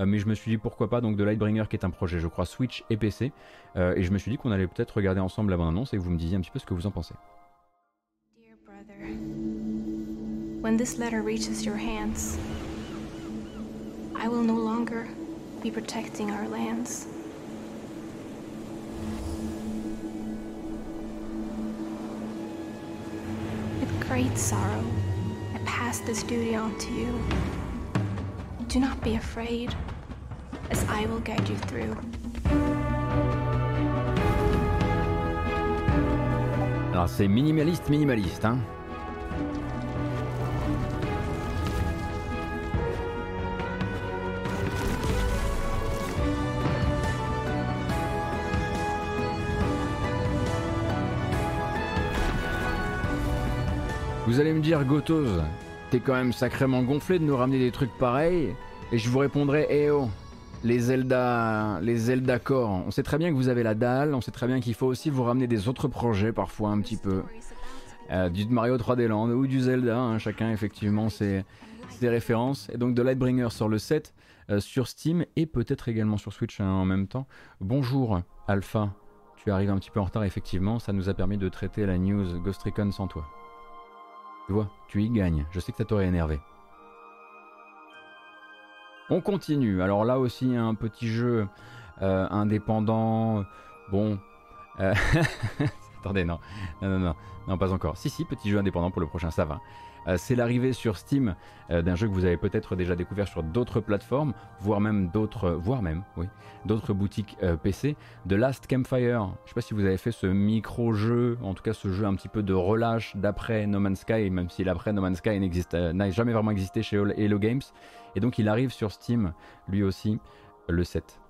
Euh, mais je me suis dit pourquoi pas donc de Lightbringer qui est un projet je crois Switch et PC Euh, et je me suis dit qu'on allait peut-être regarder ensemble la bande annonce et que vous me disiez un petit peu ce que vous en pensez. Dear brother, when this letter reaches your hands, I will no longer be protecting our lands. With great sorrow, I pass this duty on to you. Do not be afraid, as I will guide you through. Alors c'est minimaliste minimaliste hein. Vous allez me dire Gotos, t'es quand même sacrément gonflé de nous ramener des trucs pareils et je vous répondrai eh oh les Zelda, les Zelda Core, on sait très bien que vous avez la dalle, on sait très bien qu'il faut aussi vous ramener des autres projets parfois un petit peu. Euh, du Mario 3D Land ou du Zelda, hein, chacun effectivement ses, ses références. Et donc de Lightbringer sur le 7, euh, sur Steam et peut-être également sur Switch hein, en même temps. Bonjour Alpha, tu arrives un petit peu en retard effectivement, ça nous a permis de traiter la news Ghost Recon sans toi. Tu vois, tu y gagnes, je sais que ça t'aurait énervé. On continue. Alors là aussi, un petit jeu euh, indépendant. Bon. euh, Attendez, non. Non, non, non. Non, pas encore. Si, si, petit jeu indépendant pour le prochain, ça va. Euh, c'est l'arrivée sur Steam euh, d'un jeu que vous avez peut-être déjà découvert sur d'autres plateformes, voire même d'autres, voire même, d'autres boutiques euh, PC, de Last Campfire. Je sais pas si vous avez fait ce micro-jeu, en tout cas ce jeu un petit peu de relâche d'après No Man's Sky, même si l'après No Man's Sky n'a jamais vraiment existé chez Hello Games. Et donc il arrive sur Steam, lui aussi, le 7.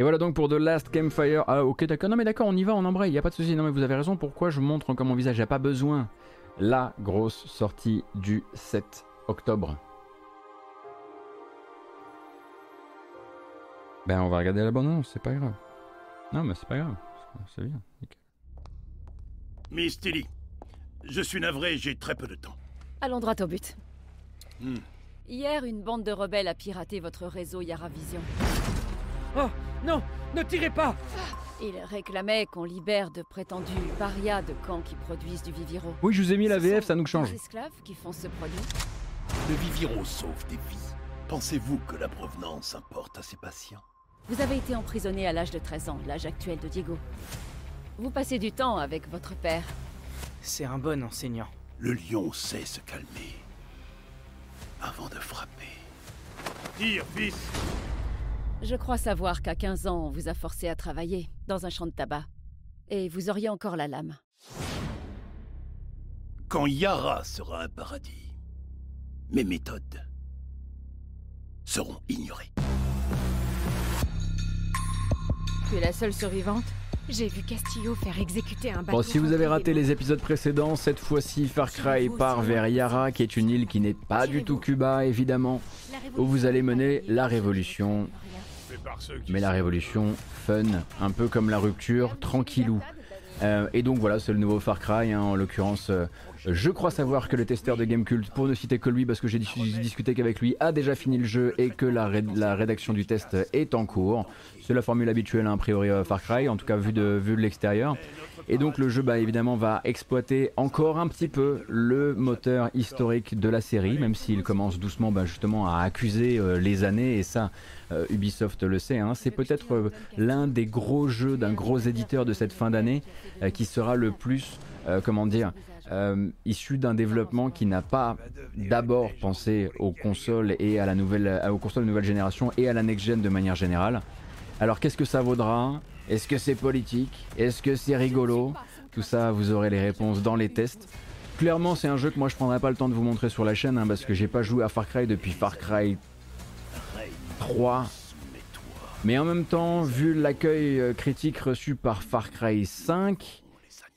Et voilà donc pour The Last Campfire. Ah ok d'accord, non mais d'accord, on y va, on embraye, il a pas de souci. Non mais vous avez raison, pourquoi je montre encore mon visage? Il a pas besoin. La grosse sortie du 7 octobre. Ben on va regarder la bande c'est pas grave. Non mais c'est pas grave, c'est bien. nickel. Miss Tilly, je suis navré, j'ai très peu de temps. Allons droit au but. Hmm. Hier, une bande de rebelles a piraté votre réseau Yaravision. Oh, non, ne tirez pas Ils réclamaient qu'on libère de prétendus parias de camps qui produisent du Viviro. Oui, je vous ai mis la Ce VF, ça nous change. des esclaves qui font ce produit. Le Viviro sauve des vies. Pensez-vous que la provenance importe à ses patients? Vous avez été emprisonné à l'âge de 13 ans, l'âge actuel de Diego. Vous passez du temps avec votre père. C'est un bon enseignant. Le lion sait se calmer avant de frapper. Tire, fils Je crois savoir qu'à 15 ans, on vous a forcé à travailler dans un champ de tabac. Et vous auriez encore la lame. Quand Yara sera un paradis, mes méthodes seront ignorées. Tu es la seule survivante? J'ai vu Castillo faire exécuter un bateau. Bon, si vous avez raté les épisodes précédents, cette fois-ci Far Cry part vers Yara, qui est une île qui n'est pas du tout Cuba, évidemment, où vous allez mener la révolution. Mais la révolution fun, un peu comme la rupture, tranquillou. Euh, et donc voilà, c'est le nouveau Far Cry, hein, en l'occurrence. euh, je crois savoir que le testeur de Gamecult, pour ne citer que lui, parce que j'ai dis- discuté qu'avec lui, a déjà fini le jeu et que la rédaction du test est en cours. C'est la formule habituelle, hein, a priori, à Far Cry, en tout cas vu de, vu de l'extérieur. Et donc le jeu, bah, évidemment, va exploiter encore un petit peu le moteur historique de la série, même s'il commence doucement, bah, justement, à accuser euh, les années. Et ça, euh, Ubisoft le sait. hein. C'est peut-être euh, l'un des gros jeux d'un gros éditeur de cette fin d'année euh, qui sera le plus, euh, comment dire, euh, issu d'un développement qui n'a pas d'abord pensé aux consoles et à la nouvelle, aux consoles de nouvelle génération et à la next-gen de manière générale. Alors qu'est-ce que ça vaudra? Est-ce que c'est politique? Est-ce que c'est rigolo? Tout ça, vous aurez les réponses dans les tests. Clairement, c'est un jeu que moi je prendrai pas le temps de vous montrer sur la chaîne hein, parce que j'ai pas joué à Far Cry depuis Far Cry 3. Mais en même temps, vu l'accueil euh, critique reçu par Far Cry 5,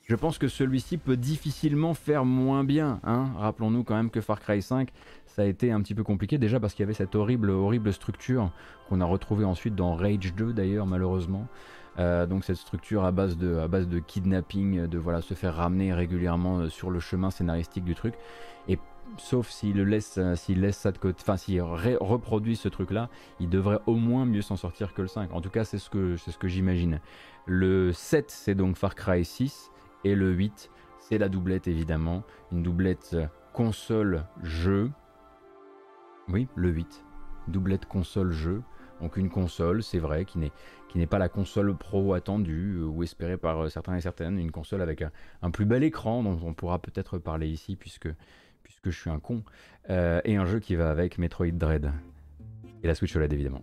je pense que celui-ci peut difficilement faire moins bien. hein. Rappelons-nous quand même que Far Cry 5, ça a été un petit peu compliqué déjà parce qu'il y avait cette horrible, horrible structure qu'on a retrouvée ensuite dans Rage 2 d'ailleurs malheureusement. Euh, donc cette structure à base de, à base de kidnapping, de voilà se faire ramener régulièrement euh, sur le chemin scénaristique du truc. Et sauf s'il laisse, euh, s'il laisse ça de côté, enfin s'il reproduit ce truc-là, il devrait au moins mieux s'en sortir que le 5. En tout cas, c'est ce que, c'est ce que j'imagine. Le 7, c'est donc Far Cry 6, et le 8, c'est la doublette évidemment, une doublette euh, console-jeu. Oui, le 8, doublette console-jeu. Donc une console, c'est vrai, qui n'est pas la console pro attendue euh, ou espérée par euh, certains et certaines, une console avec un, un plus bel écran dont on pourra peut-être parler ici puisque, puisque je suis un con, et un jeu qui va avec Metroid Dread. Et la Switch OLED évidemment.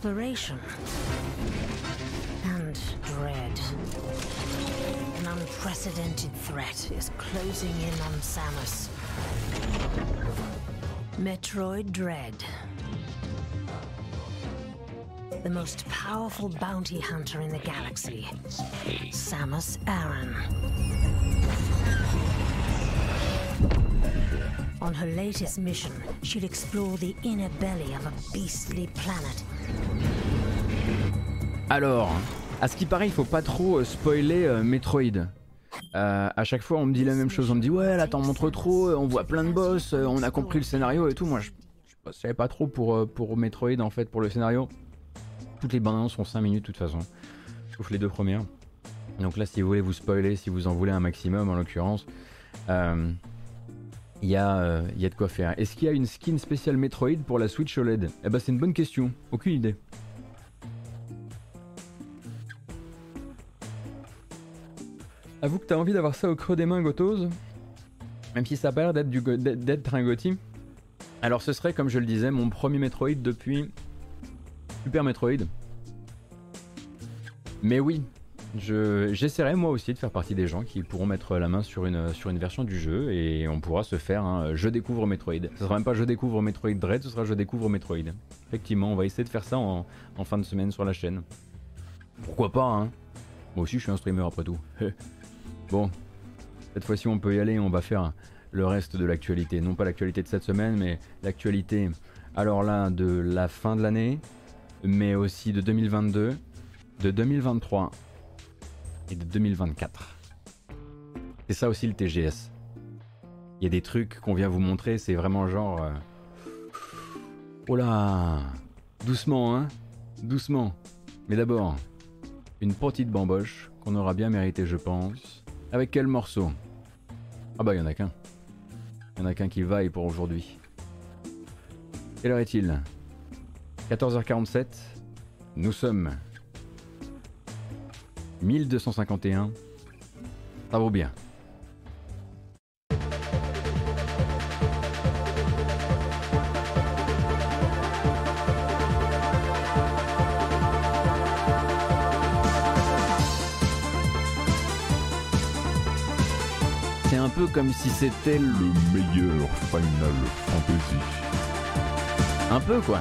Exploration. And dread. An unprecedented threat is closing in on Samus. Metroid Dread. The most powerful bounty hunter in the galaxy. Samus Aran. On her latest mission, she'll explore the inner belly of a beastly planet Alors, à ce qui paraît, il faut pas trop euh, spoiler euh, Metroid. Euh, à chaque fois, on me dit la même chose. On me dit ouais, là t'en montres trop, euh, on voit plein de boss, on a compris le scénario et tout. Moi, je, je savais pas trop pour, pour Metroid en fait, pour le scénario. Toutes les bandes sont 5 minutes de toute façon, sauf les deux premières. Donc là, si vous voulez vous spoiler, si vous en voulez un maximum en l'occurrence, il y, euh, y a de quoi faire. Est-ce qu'il y a une skin spéciale Metroid pour la Switch OLED Eh ben, c'est une bonne question. Aucune idée. Avoue que t'as envie d'avoir ça au creux des mains, Gotos? Même si ça a pas l'air d'être un Gotti. Alors ce serait, comme je le disais, mon premier Metroid depuis Super Metroid. Mais oui, je- j'essaierai moi aussi de faire partie des gens qui pourront mettre la main sur une, sur une version du jeu et on pourra se faire un Je découvre Metroid. Ce sera même pas Je découvre Metroid Dread, ce sera Je découvre Metroid. Effectivement, on va essayer de faire ça en, en fin de semaine sur la chaîne. Pourquoi pas, hein? Moi aussi je suis un streamer après tout. Bon, cette fois-ci on peut y aller, on va faire le reste de l'actualité. Non pas l'actualité de cette semaine, mais l'actualité, alors là, de la fin de l'année, mais aussi de 2022, de 2023 et de 2024. C'est ça aussi le TGS. Il y a des trucs qu'on vient vous montrer, c'est vraiment genre... euh, Oh là Doucement, hein Doucement. Mais d'abord, une petite bamboche qu'on aura bien mérité, je pense. Avec quel morceau? Ah bah, il y en a qu'un. Il y en a qu'un qui vaille pour aujourd'hui. Quelle heure est-il? 14h47. Nous sommes 1251. Ça vaut bien. C'est un peu comme si c'était le meilleur Final Fantasy. Un peu quoi.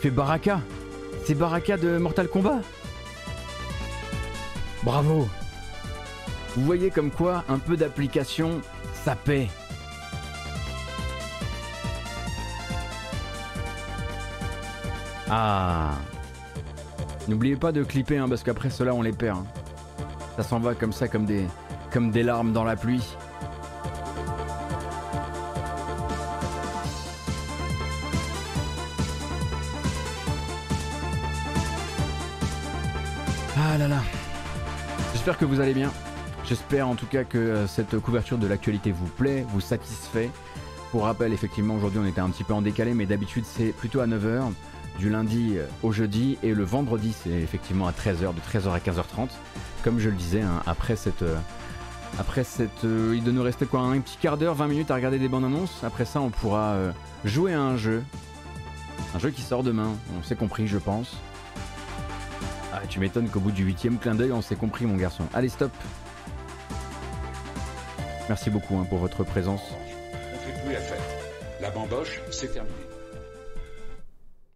Fait Baraka. C'est Baraka de Mortal Kombat. Bravo. Vous voyez comme quoi un peu d'application, ça paie. Ah. N'oubliez pas de clipper hein, parce qu'après cela on les perd. hein. Ça s'en va comme ça comme des comme des larmes dans la pluie. J'espère que vous allez bien. J'espère en tout cas que euh, cette couverture de l'actualité vous plaît, vous satisfait. Pour rappel, effectivement, aujourd'hui on était un petit peu en décalé, mais d'habitude c'est plutôt à 9h, du lundi euh, au jeudi, et le vendredi c'est effectivement à 13h, de 13h à 15h30. Comme je le disais, hein, après cette. euh, après cette. il doit nous rester quoi Un petit quart d'heure, 20 minutes à regarder des bandes annonces. Après ça, on pourra jouer à un jeu. Un jeu qui sort demain, on s'est compris, je pense. Ah, tu m'étonnes qu'au bout du huitième clin d'œil, on s'est compris, mon garçon. Allez, stop. Merci beaucoup hein, pour votre présence. On fait plus affaire. La bamboche, c'est terminé.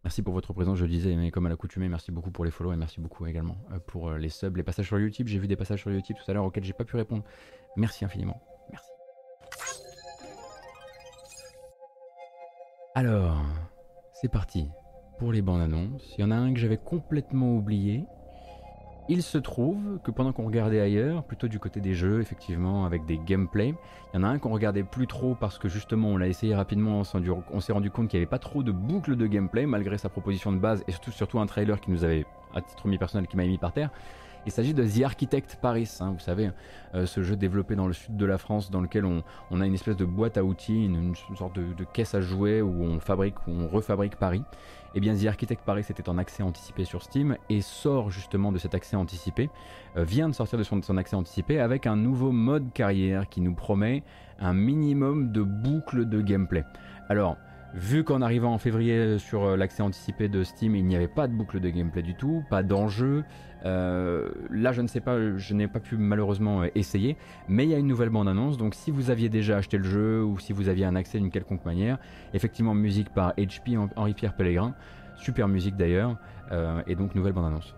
Merci pour votre présence, je le disais, mais comme à l'accoutumée, merci beaucoup pour les follow et merci beaucoup également euh, pour euh, les subs, les passages sur YouTube. J'ai vu des passages sur YouTube tout à l'heure auxquels j'ai pas pu répondre. Merci infiniment. Merci. Alors, c'est parti pour les bandes annonces. Il y en a un que j'avais complètement oublié. Il se trouve que pendant qu'on regardait ailleurs, plutôt du côté des jeux, effectivement, avec des gameplays, il y en a un qu'on regardait plus trop parce que justement on l'a essayé rapidement, on s'est rendu compte qu'il n'y avait pas trop de boucles de gameplay malgré sa proposition de base et surtout, un trailer qui nous avait, à titre mi personnel, qui m'a mis par terre. Il s'agit de The Architect Paris, hein, vous savez, euh, ce jeu développé dans le sud de la France dans lequel on, a une espèce de boîte à outils, une, sorte de, caisse à jouets où on fabrique, où on refabrique Paris. Et bien The Architect Paris était en accès anticipé sur Steam et sort justement de cet accès anticipé, euh, vient de sortir de son, de son accès anticipé avec un nouveau mode carrière qui nous promet un minimum de boucles de gameplay. Alors, vu qu'en arrivant en février sur euh, l'accès anticipé de Steam, il n'y avait pas de boucle de gameplay du tout, pas d'enjeu, euh, là je ne sais pas, je n'ai pas pu malheureusement euh, essayer, mais il y a une nouvelle bande-annonce, donc si vous aviez déjà acheté le jeu ou si vous aviez un accès d'une quelconque manière, effectivement musique par HP Henri-Pierre Pellegrin, super musique d'ailleurs, euh, et donc nouvelle bande-annonce.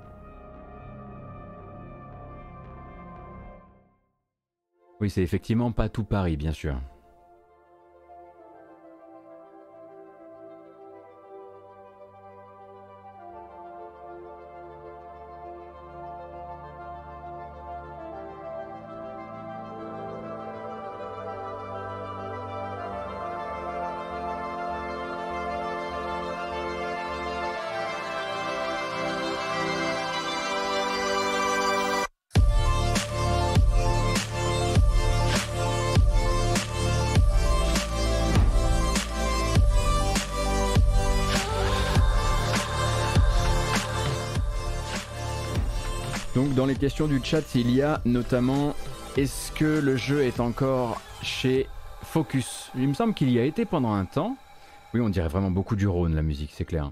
Oui, c'est effectivement pas tout Paris, bien sûr. Du chat, il y a notamment est-ce que le jeu est encore chez Focus? Il me semble qu'il y a été pendant un temps. Oui, on dirait vraiment beaucoup du Rhône la musique, c'est clair.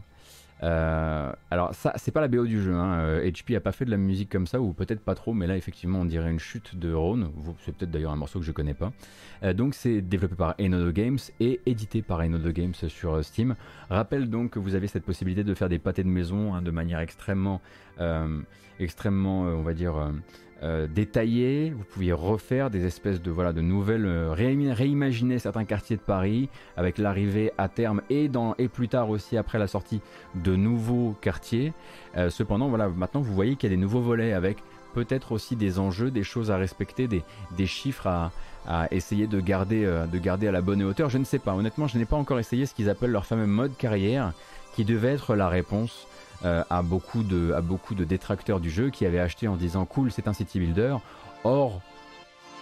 Euh, alors ça, c'est pas la BO du jeu. Hein. Euh, HP a pas fait de la musique comme ça, ou peut-être pas trop, mais là effectivement on dirait une chute de Rhône. C'est peut-être d'ailleurs un morceau que je connais pas. Euh, donc c'est développé par Enodo Games et édité par Enodo Games sur Steam. Rappelle donc que vous avez cette possibilité de faire des pâtés de maison hein, de manière extrêmement, extrêmement, on va dire. Euh, détaillée. vous pouviez refaire des espèces de voilà de nouvelles, euh, réimaginer certains quartiers de Paris avec l'arrivée à terme et dans et plus tard aussi après la sortie de nouveaux quartiers. Euh, cependant, voilà, maintenant vous voyez qu'il y a des nouveaux volets avec peut-être aussi des enjeux, des choses à respecter, des, chiffres à, essayer de garder, de garder à la bonne hauteur. Je ne sais pas, honnêtement, je n'ai pas encore essayé ce qu'ils appellent leur fameux mode carrière, qui devait être la réponse à, beaucoup de, à beaucoup de détracteurs du jeu qui avaient acheté en disant cool, c'est un city builder. Or,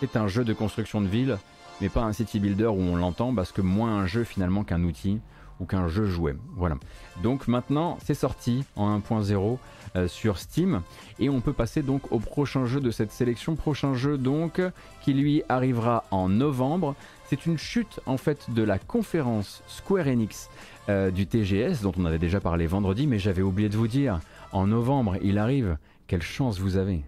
c'est un jeu de construction de ville, mais pas un city builder où on l'entend, parce que moins un jeu finalement qu'un outil ou qu'un jeu jouet. Voilà. Donc maintenant, c'est sorti en 1.0 euh, sur Steam et on peut passer donc au prochain jeu de cette sélection. Prochain jeu donc qui lui arrivera en novembre. C'est une chute en fait de la conférence Square Enix euh, du TGS dont on avait déjà parlé vendredi, mais j'avais oublié de vous dire. En novembre, il arrive. Quelle chance vous avez.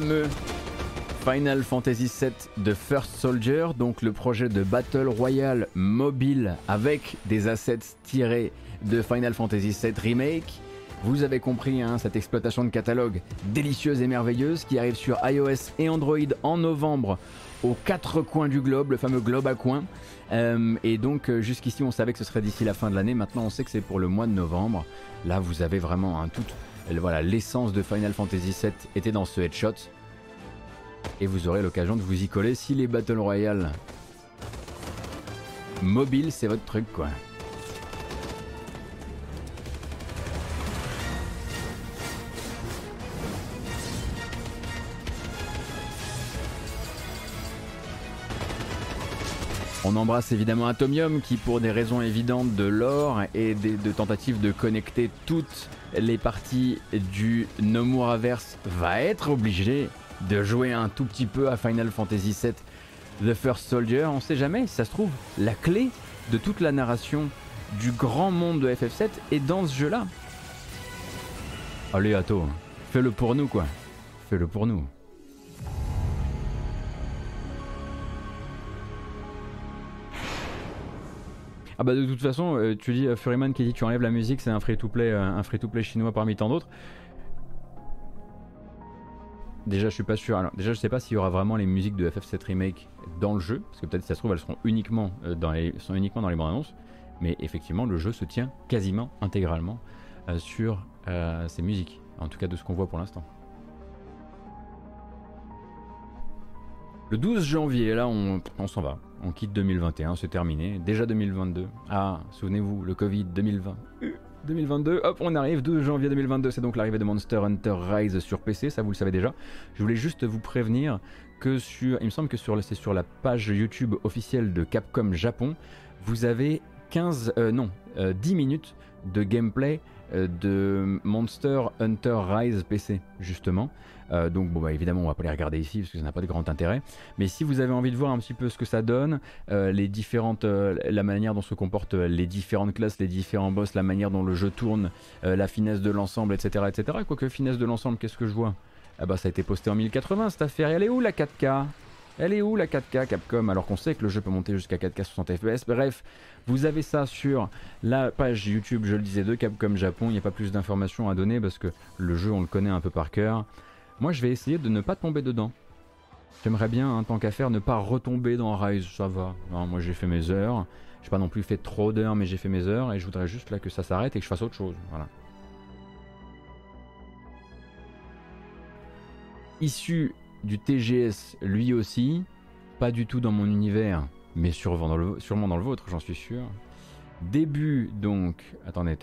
Fameux Final Fantasy VII de First Soldier, donc le projet de Battle Royale mobile avec des assets tirés de Final Fantasy VII Remake. Vous avez compris hein, cette exploitation de catalogue délicieuse et merveilleuse qui arrive sur iOS et Android en novembre aux quatre coins du globe, le fameux globe à coins. Euh, et donc euh, jusqu'ici on savait que ce serait d'ici la fin de l'année, maintenant on sait que c'est pour le mois de novembre. Là vous avez vraiment un tout... Voilà, l'essence de Final Fantasy VII était dans ce headshot. Et vous aurez l'occasion de vous y coller si les Battle Royale mobile c'est votre truc quoi. On embrasse évidemment Atomium qui pour des raisons évidentes de lore et de tentatives de connecter toutes les parties du Nomuraverse va être obligé de jouer un tout petit peu à Final Fantasy VII The First Soldier. On sait jamais, ça se trouve, la clé de toute la narration du grand monde de FF7 est dans ce jeu-là. Allez Ato, fais-le pour nous quoi. Fais-le pour nous. Ah bah de toute façon, euh, tu dis euh, Furyman qui dit tu enlèves la musique, c'est un free-to-play, euh, un free-to-play chinois parmi tant d'autres. Déjà, je suis pas sûr. Alors, déjà, je sais pas s'il y aura vraiment les musiques de FF7 Remake dans le jeu, parce que peut-être si ça se trouve, elles seront uniquement dans les, sont uniquement dans les bandes annonces. Mais effectivement, le jeu se tient quasiment intégralement sur ces musiques, en tout cas de ce qu'on voit pour l'instant. Le 12 janvier, là, on, on s'en va. On quitte 2021, c'est terminé. Déjà 2022. Ah, souvenez-vous, le Covid 2020. 2022, hop, on arrive, 12 janvier 2022, c'est donc l'arrivée de Monster Hunter Rise sur PC, ça vous le savez déjà. Je voulais juste vous prévenir que sur, il me semble que sur, c'est sur la page YouTube officielle de Capcom Japon, vous avez 15, euh, non, 10 euh, minutes de gameplay de Monster Hunter Rise PC, justement. Euh, donc bon bah évidemment on va pas les regarder ici parce que ça n'a pas de grand intérêt. Mais si vous avez envie de voir un petit peu ce que ça donne, euh, les différentes, euh, la manière dont se comportent les différentes classes, les différents boss, la manière dont le jeu tourne, la finesse de l'ensemble, etc., etc. Quoique finesse de l'ensemble, qu'est-ce que je vois? Ah bah ça a été posté en 1080 cette affaire. elle est où la 4K elle est où la 4K Capcom Alors qu'on sait que le jeu peut monter jusqu'à 4K 60 FPS. Bref, vous avez ça sur la page YouTube, je le disais, de Capcom Japon. Il n'y a pas plus d'informations à donner parce que le jeu, on le connaît un peu par cœur. Moi, je vais essayer de ne pas tomber dedans. J'aimerais bien, en hein, tant qu'à faire, ne pas retomber dans Rise, ça va. moi, j'ai fait mes heures. J'ai pas non plus fait trop d'heures, mais j'ai fait mes heures et je voudrais juste là que ça s'arrête et que je fasse autre chose. Voilà. Issu du TGS, lui aussi, pas du tout dans mon univers, mais sûrement dans le, vôtre, j'en suis sûr. Début donc, attendez,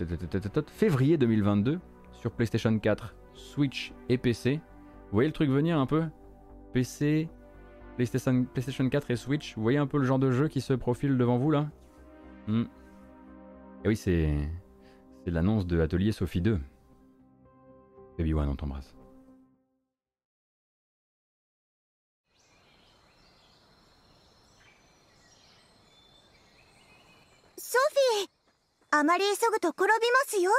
février 2022 sur PlayStation 4, Switch et PC. Vous voyez le truc venir un peu? PC, PlayStation, PlayStation 4 et Switch, vous voyez un peu le genre de jeu qui se profile devant vous là? Hmm. Et oui, c'est c'est l'annonce de Atelier Sophie 2. Baby One, on t'embrasse. Sophie あまり急ぐと転びますよ。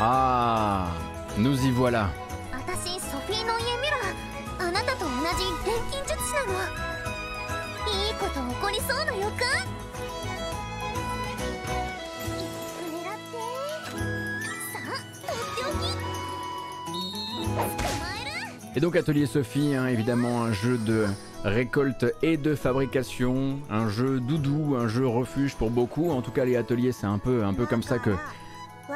ああ nous y voilà. 私ソフィーの家ミラあなたと同じ錬金術師なの こと起こりそうな予感 Et donc Atelier Sophie, hein, évidemment un jeu de récolte et de fabrication, un jeu doudou, un jeu refuge pour beaucoup. En tout cas les ateliers c'est un peu, un peu comme ça que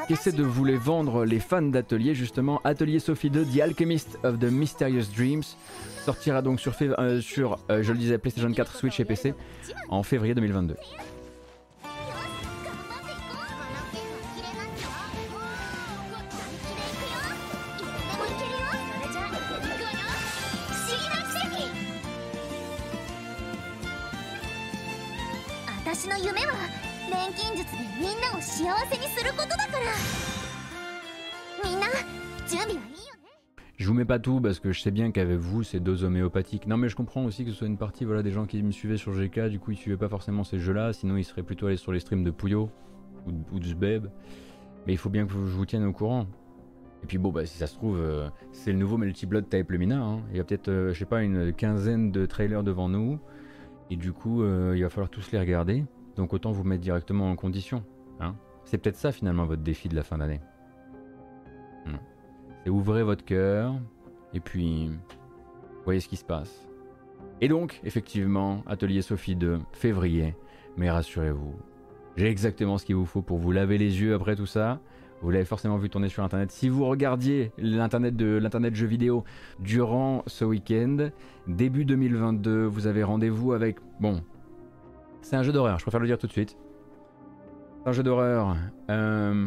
qu'essaie de vous les vendre les fans d'Atelier justement. Atelier Sophie 2, The Alchemist of the Mysterious Dreams sortira donc sur, euh, euh, je le disais, PlayStation 4, Switch et PC en février 2022. Je vous mets pas tout parce que je sais bien qu'avec vous c'est deux homéopathiques. Non mais je comprends aussi que ce soit une partie voilà des gens qui me suivaient sur GK, du coup ils suivaient pas forcément ces jeux-là, sinon ils seraient plutôt allés sur les streams de Puyo ou de, ou Zbeb. Mais il faut bien que je vous tienne au courant. Et puis bon, bah, si ça se trouve, euh, c'est le nouveau Multi-Blood Type Lumina. Hein. Il y a peut-être, euh, je sais pas, une quinzaine de trailers devant nous. Et du coup, euh, il va falloir tous les regarder. Donc autant vous mettre directement en condition. hein. C'est peut-être ça finalement votre défi de la fin d'année. Hmm. C'est ouvrez votre cœur et puis voyez ce qui se passe. Et donc, effectivement, Atelier Sophie 2, février. Mais rassurez-vous, j'ai exactement ce qu'il vous faut pour vous laver les yeux après tout ça. Vous l'avez forcément vu tourner sur internet. Si vous regardiez l'internet de l'internet jeux vidéo durant ce week-end, début 2022, vous avez rendez-vous avec. Bon, c'est un jeu d'horreur. Je préfère le dire tout de suite. C'est un jeu d'horreur. euh,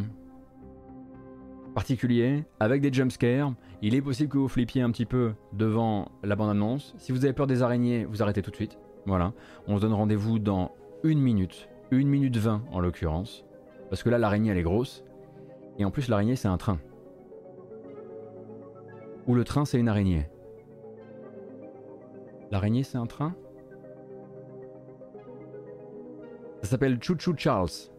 particulier, avec des jumpscares. Il est possible que vous flippiez un petit peu devant la bande-annonce. Si vous avez peur des araignées, vous arrêtez tout de suite. Voilà. On se donne rendez-vous dans une minute. Une minute vingt en l'occurrence. Parce que là, l'araignée, elle est grosse. Et en plus, l'araignée, c'est un train. Ou le train, c'est une araignée. L'araignée, c'est un train? Ça s'appelle Choo Charles.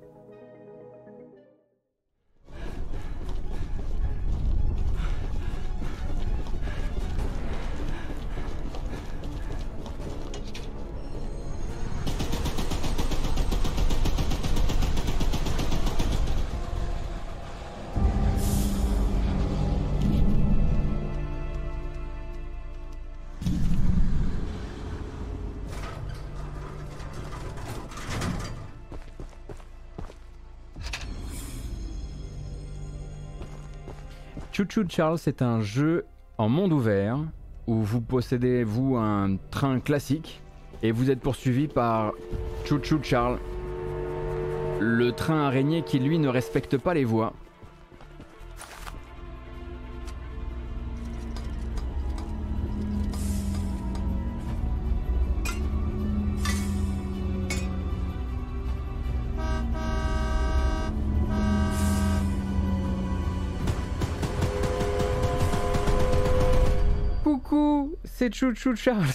Choo Choo Charles est un jeu en monde ouvert où vous possédez, vous, un train classique et vous êtes poursuivi par Choo Choo Charles, le train araignée qui, lui, ne respecte pas les voies. C'est Charles.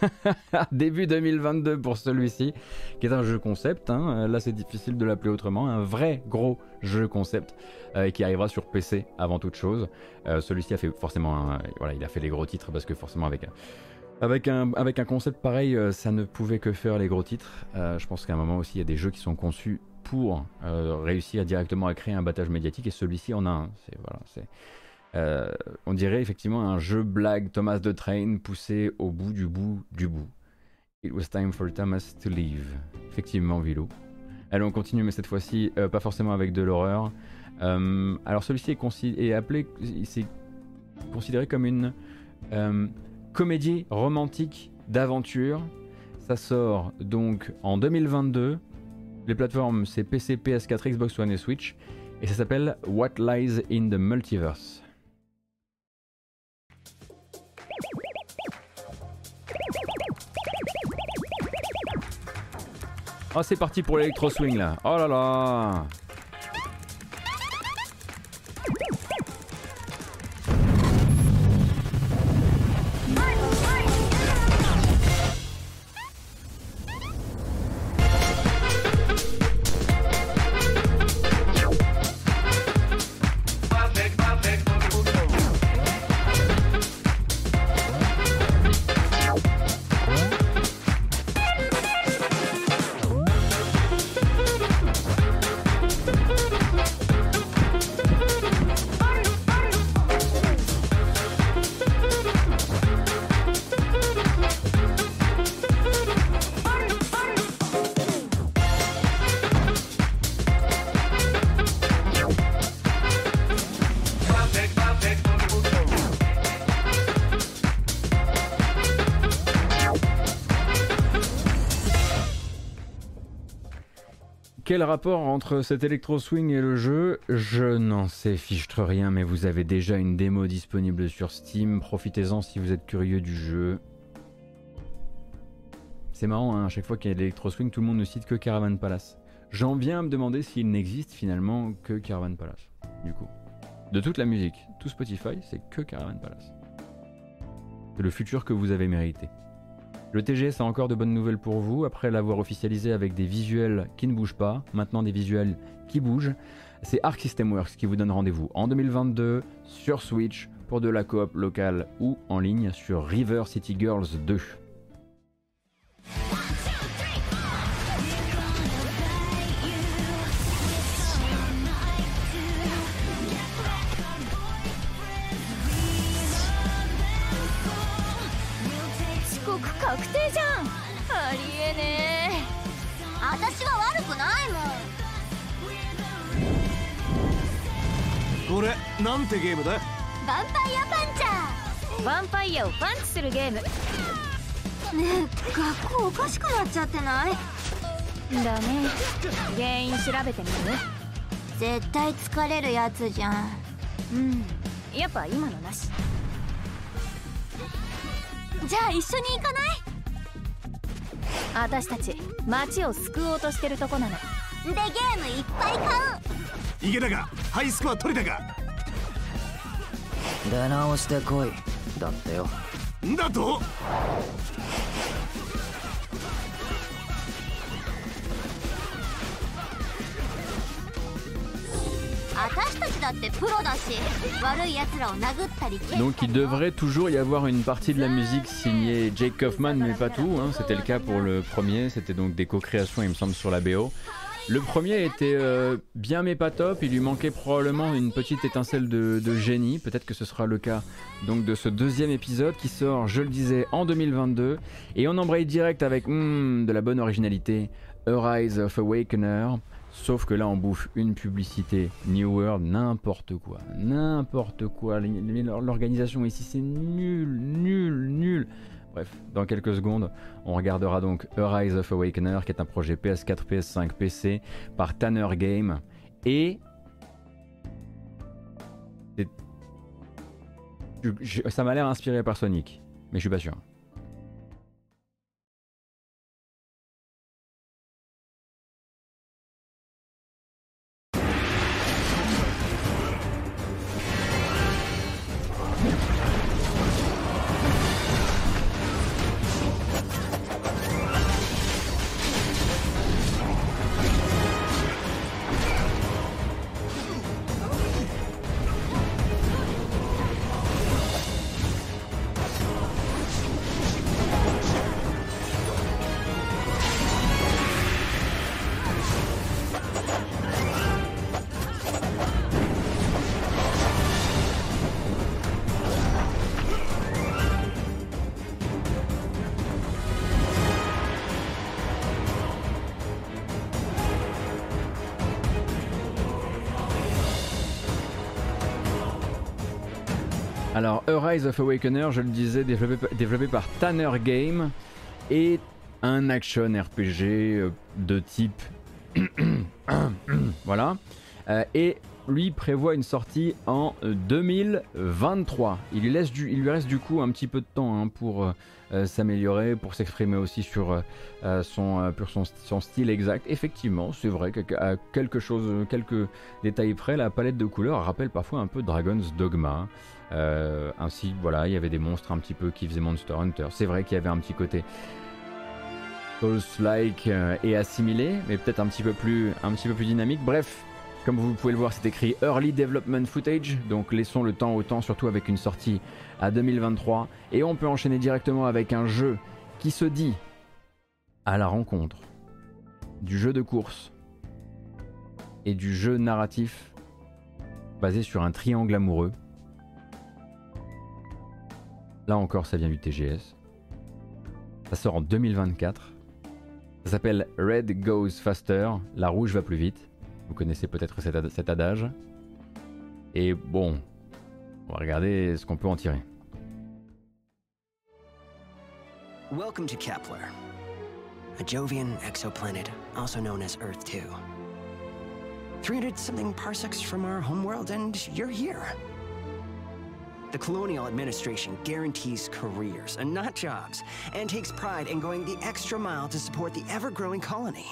Début 2022 pour celui-ci, qui est un jeu concept. hein. Là, c'est difficile de l'appeler autrement. Un vrai gros jeu concept euh, qui arrivera sur PC avant toute chose. Euh, celui-ci a fait forcément, un- voilà, il a fait les gros titres parce que forcément avec un, avec un, avec un concept pareil, euh, ça ne pouvait que faire les gros titres. Euh, je pense qu'à un moment aussi, il y a des jeux qui sont conçus pour euh, réussir directement à créer un battage médiatique et celui-ci en a un. C'est voilà, c'est euh, on dirait effectivement un jeu blague Thomas de Train poussé au bout du bout du bout. It was time for Thomas to leave. Effectivement, Vilo. Allez, on continue, mais cette fois-ci, euh, pas forcément avec de l'horreur. Euh, alors, celui-ci est, est appelé, c'est considéré comme une comédie romantique d'aventure. Ça sort donc en 2022. Les plateformes, c'est PC, PS4, Xbox One et Switch. Et ça s'appelle What Lies in the Multiverse. Oh, c'est parti pour l'électro swing là. Oh là là. Quel rapport entre cet électro swing et le jeu? Je n'en sais fichtre rien, mais vous avez déjà une démo disponible sur Steam. Profitez-en si vous êtes curieux du jeu. C'est marrant, hein, à chaque fois qu'il y a de l'électro swing, tout le monde ne cite que Caravan Palace. J'en viens à me demander s'il n'existe finalement que Caravan Palace. Du coup, de toute la musique, tout Spotify, c'est que Caravan Palace. C'est le futur que vous avez mérité. Le TGS a encore de bonnes nouvelles pour vous, après l'avoir officialisé avec des visuels qui ne bougent pas, maintenant des visuels qui bougent. C'est Arc System Works qui vous donne rendez-vous en 2022 sur Switch pour de la coop locale ou en ligne sur River City Girls 2. 確定じゃん。ありえねえ。私は悪くないもん。これなんてゲームだ？ヴァンパイアパンチャーヴァンパイアをパンチするゲーム。ねえ学校おかしくなっちゃってない？だね。原因調べてみる？絶対疲れるやつじゃん。うん。やっぱ今のなし。じゃあ一緒に行かない？私たち町を救おうとしてるとこなの。でゲームいっぱい買う。池田がハイスコア取れたか？出直してこい。だってよ。だと？Donc il devrait toujours y avoir une partie de la musique signée Jake Kaufman, mais pas tout. Hein. C'était le cas pour le premier. C'était donc des co-créations, il me semble, sur la BO. Le premier était euh, bien mais pas top. Il lui manquait probablement une petite étincelle de, génie. Peut-être que ce sera le cas donc de ce deuxième épisode qui sort, je le disais, en 2022. Et on embraye direct avec hmm, de la bonne originalité. Rise of Awakener. Sauf que là, on bouffe une publicité New World, n'importe quoi, n'importe quoi. L'organisation ici, c'est nul, nul, nul. Bref, dans quelques secondes, on regardera donc A Rise of Awakener, qui est un projet PS4, PS5, PC par Tanner Game. Et. Ça m'a l'air inspiré par Sonic, mais je suis pas sûr. Alors, A Rise of Awakener, je le disais, développé, par Tanner Game, est un action RPG euh, de type. voilà. Euh, et lui prévoit une sortie en 2023. Il lui, laisse du, il lui reste du coup un petit peu de temps hein, pour euh, s'améliorer, pour s'exprimer aussi sur, son, style exact. Effectivement, c'est vrai qu'à quelque chose, quelques détails près, la palette de couleurs rappelle parfois un peu Dragon's Dogma. Hein. Euh, ainsi, voilà, il y avait des monstres un petit peu qui faisaient Monster Hunter. C'est vrai qu'il y avait un petit côté Souls-like euh, et assimilé, mais peut-être un petit peu plus, un petit peu plus dynamique. Bref, comme vous pouvez le voir, c'est écrit Early Development Footage, donc laissons le temps au temps, surtout avec une sortie à 2023. Et on peut enchaîner directement avec un jeu qui se dit à la rencontre du jeu de course et du jeu narratif basé sur un triangle amoureux Là encore, ça vient du TGS. Ça sort en 2024. Ça s'appelle Red Goes Faster. La rouge va plus vite. Vous connaissez peut-être cet, adage. Et bon, on va regarder ce qu'on peut en tirer. Welcome to Kepler, a Jovian exoplanet, also known as Earth 2. 300 something parsecs from our homeworld, and you're here. The colonial administration guarantees careers and not jobs, and takes pride in going the extra mile to support the ever-growing colony.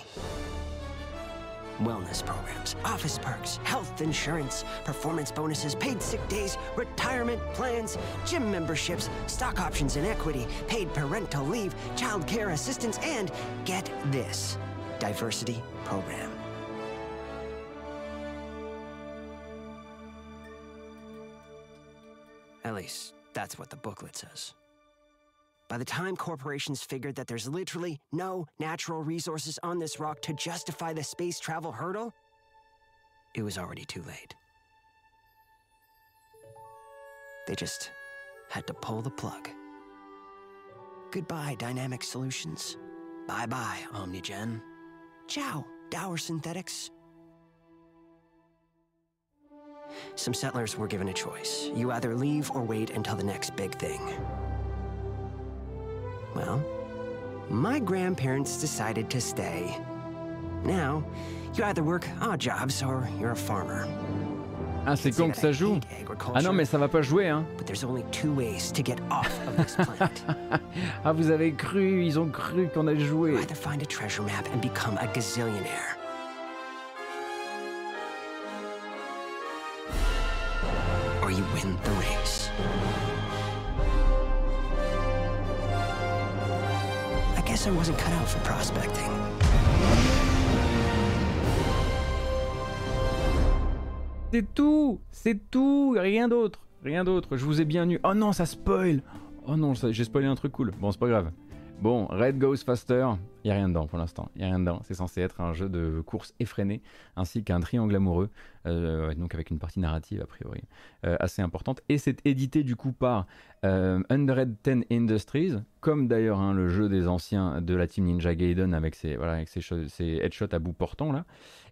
wellness programs, office perks, health insurance, performance bonuses, paid sick days, retirement plans, gym memberships, stock options and equity, paid parental leave, child care assistance, and get this diversity program. Least, that's what the booklet says. By the time corporations figured that there's literally no natural resources on this rock to justify the space travel hurdle, it was already too late. They just had to pull the plug. Goodbye, Dynamic Solutions. Bye bye, Omnigen. Ciao, Dower Synthetics. Some settlers were given a choice. You either leave or wait until the next big thing. Well, my grandparents decided to stay. Now, you either work odd jobs or you're a farmer. Ah, c'est con que ça joue. Ah non, mais ça va pas jouer, hein. But there's only two ways to get off of this planet. ah, vous avez cru, ils ont cru qu'on allait jouer. You either find a treasure map and become a gazillionaire. I guess I wasn't cut out for prospecting. C'est tout, c'est tout, rien d'autre, rien d'autre. Je vous ai bien eu. Oh non, ça spoil. Oh non, j'ai spoilé un truc cool. Bon, c'est pas grave. Bon, Red Goes Faster, il y a rien dedans pour l'instant. Il y a rien dedans. C'est censé être un jeu de course effréné, ainsi qu'un triangle amoureux, euh, donc avec une partie narrative a priori euh, assez importante. Et c'est édité du coup par euh, 110 Industries, comme d'ailleurs hein, le jeu des anciens de la team Ninja Gaiden avec ses voilà avec ses, ses headshots à bout portant là.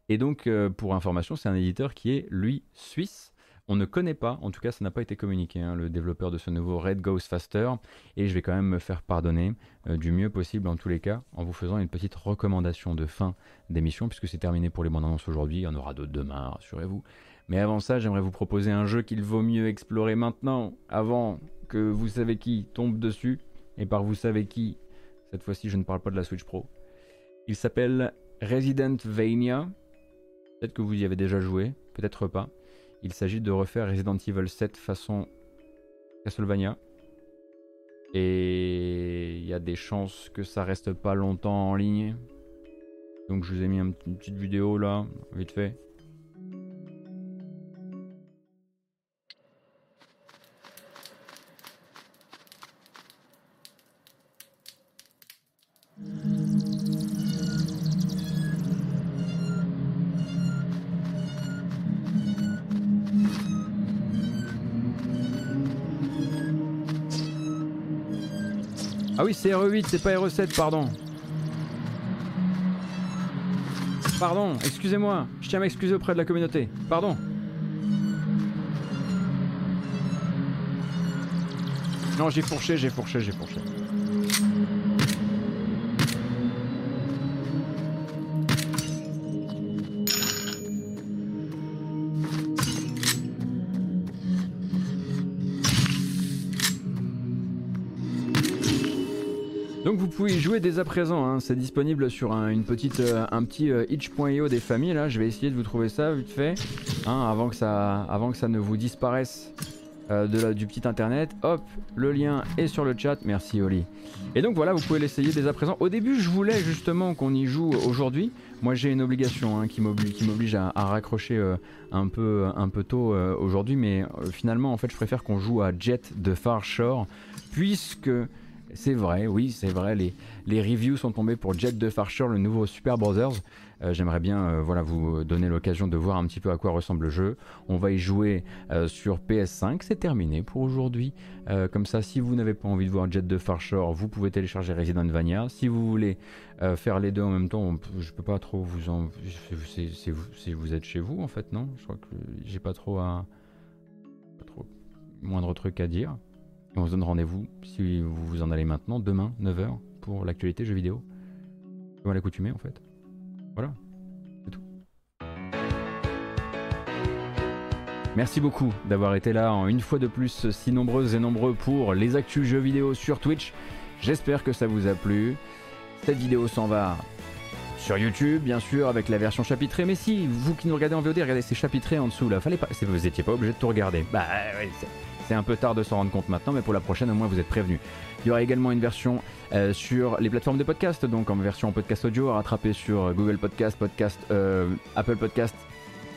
Et donc, euh, pour information, c'est un éditeur qui est, lui, suisse. On ne connaît pas, en tout cas ça n'a pas été communiqué, hein, le développeur de ce nouveau Red Goes Faster, et je vais quand même me faire pardonner euh, du mieux possible en tous les cas, en vous faisant une petite recommandation de fin d'émission, puisque c'est terminé pour les bandes annonces aujourd'hui, il y en aura d'autres demain, rassurez-vous. Mais avant ça, j'aimerais vous proposer un jeu qu'il vaut mieux explorer maintenant, avant que vous savez qui tombe dessus, et par vous savez qui, cette fois-ci je ne parle pas de la Switch Pro. Il s'appelle Resident Vania, Peut-être que vous y avez déjà joué, peut-être pas. Il s'agit de refaire Resident Evil 7 façon Castlevania. Et il y a des chances que ça reste pas longtemps en ligne. Donc je vous ai mis une petite vidéo là, vite fait. Ah oui, c'est RE8, c'est pas RE7, pardon. Pardon, excusez-moi, je tiens à m'excuser auprès de la communauté. Pardon. Non, j'ai fourché, j'ai fourché, j'ai fourché. Pouvez y jouer dès à présent, hein. c'est disponible sur un, une petite, euh, un petit euh, itch.io des familles, là je vais essayer de vous trouver ça vite fait, hein, avant, que ça, avant que ça ne vous disparaisse euh, de la, du petit internet. Hop, le lien est sur le chat, merci Oli. Et donc voilà, vous pouvez l'essayer dès à présent. Au début je voulais justement qu'on y joue aujourd'hui, moi j'ai une obligation hein, qui m'oblige à, raccrocher un, peu, un peu tôt aujourd'hui, mais finalement en fait je préfère qu'on joue à Jet de Far Shore, puisque... C'est vrai, oui, c'est vrai. Les, les, reviews sont tombés pour Jet de Far Shore, le nouveau Super Brothers. Euh, J'aimerais bien euh, voilà, vous donner l'occasion de voir un petit peu à quoi ressemble le jeu. On va y jouer euh, sur PS5. C'est terminé pour aujourd'hui. Comme ça, si vous n'avez pas envie de voir Jet de Far Shore, vous pouvez télécharger Resident Vania. Si vous voulez faire les deux en même temps, je peux pas trop vous en. Vous, vous êtes chez vous en fait, non? Je crois que j'ai pas trop à. Pas trop. Moindre truc à dire. On se donne rendez-vous, si vous vous en allez maintenant, demain, 9h, pour l'actualité jeux vidéo. Comme à l'accoutumée en fait. Voilà, c'est tout. Merci beaucoup d'avoir été là en une fois de plus si nombreuses et nombreux pour les actus jeux vidéo sur Twitch. J'espère que ça vous a plu. Cette vidéo s'en va sur YouTube, bien sûr, avec la version chapitrée. Mais si, vous qui nous regardez en VOD, regardez, c'est chapitré en dessous là. Fallait pas, vous n'étiez pas obligé de tout regarder. Bah ouais, c'est un peu tard de s'en rendre compte maintenant, mais pour la prochaine, au moins, vous êtes prévenus. Il y aura également une version euh, sur les plateformes de podcast, donc en version podcast audio à rattraper sur Google Podcast, Podcast, euh, Apple Podcast,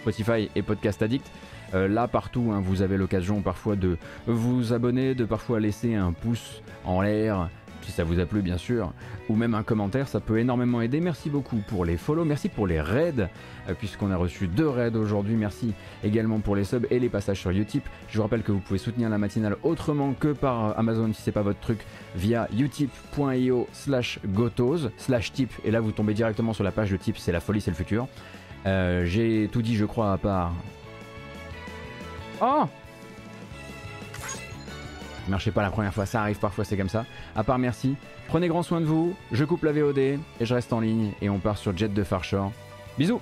Spotify et Podcast Addict. Euh, là, partout, hein, vous avez l'occasion parfois de vous abonner, de parfois laisser un pouce en l'air, si ça vous a plu bien sûr, ou même un commentaire, ça peut énormément aider. Merci beaucoup pour les follow, merci pour les raids, euh, puisqu'on a reçu deux raids aujourd'hui. Merci également pour les subs et les passages sur Utip. Je vous rappelle que vous pouvez soutenir la matinale autrement que par Amazon si c'est pas votre truc, via utip.io slash gotos slash tip, et là vous tombez directement sur la page de tip, c'est la folie, c'est le futur. Euh, j'ai tout dit, je crois, à part. Oh marchait pas la première fois, ça arrive parfois, c'est comme ça. À part merci, prenez grand soin de vous, je coupe la VOD et je reste en ligne et on part sur Jet de Farshore. Bisous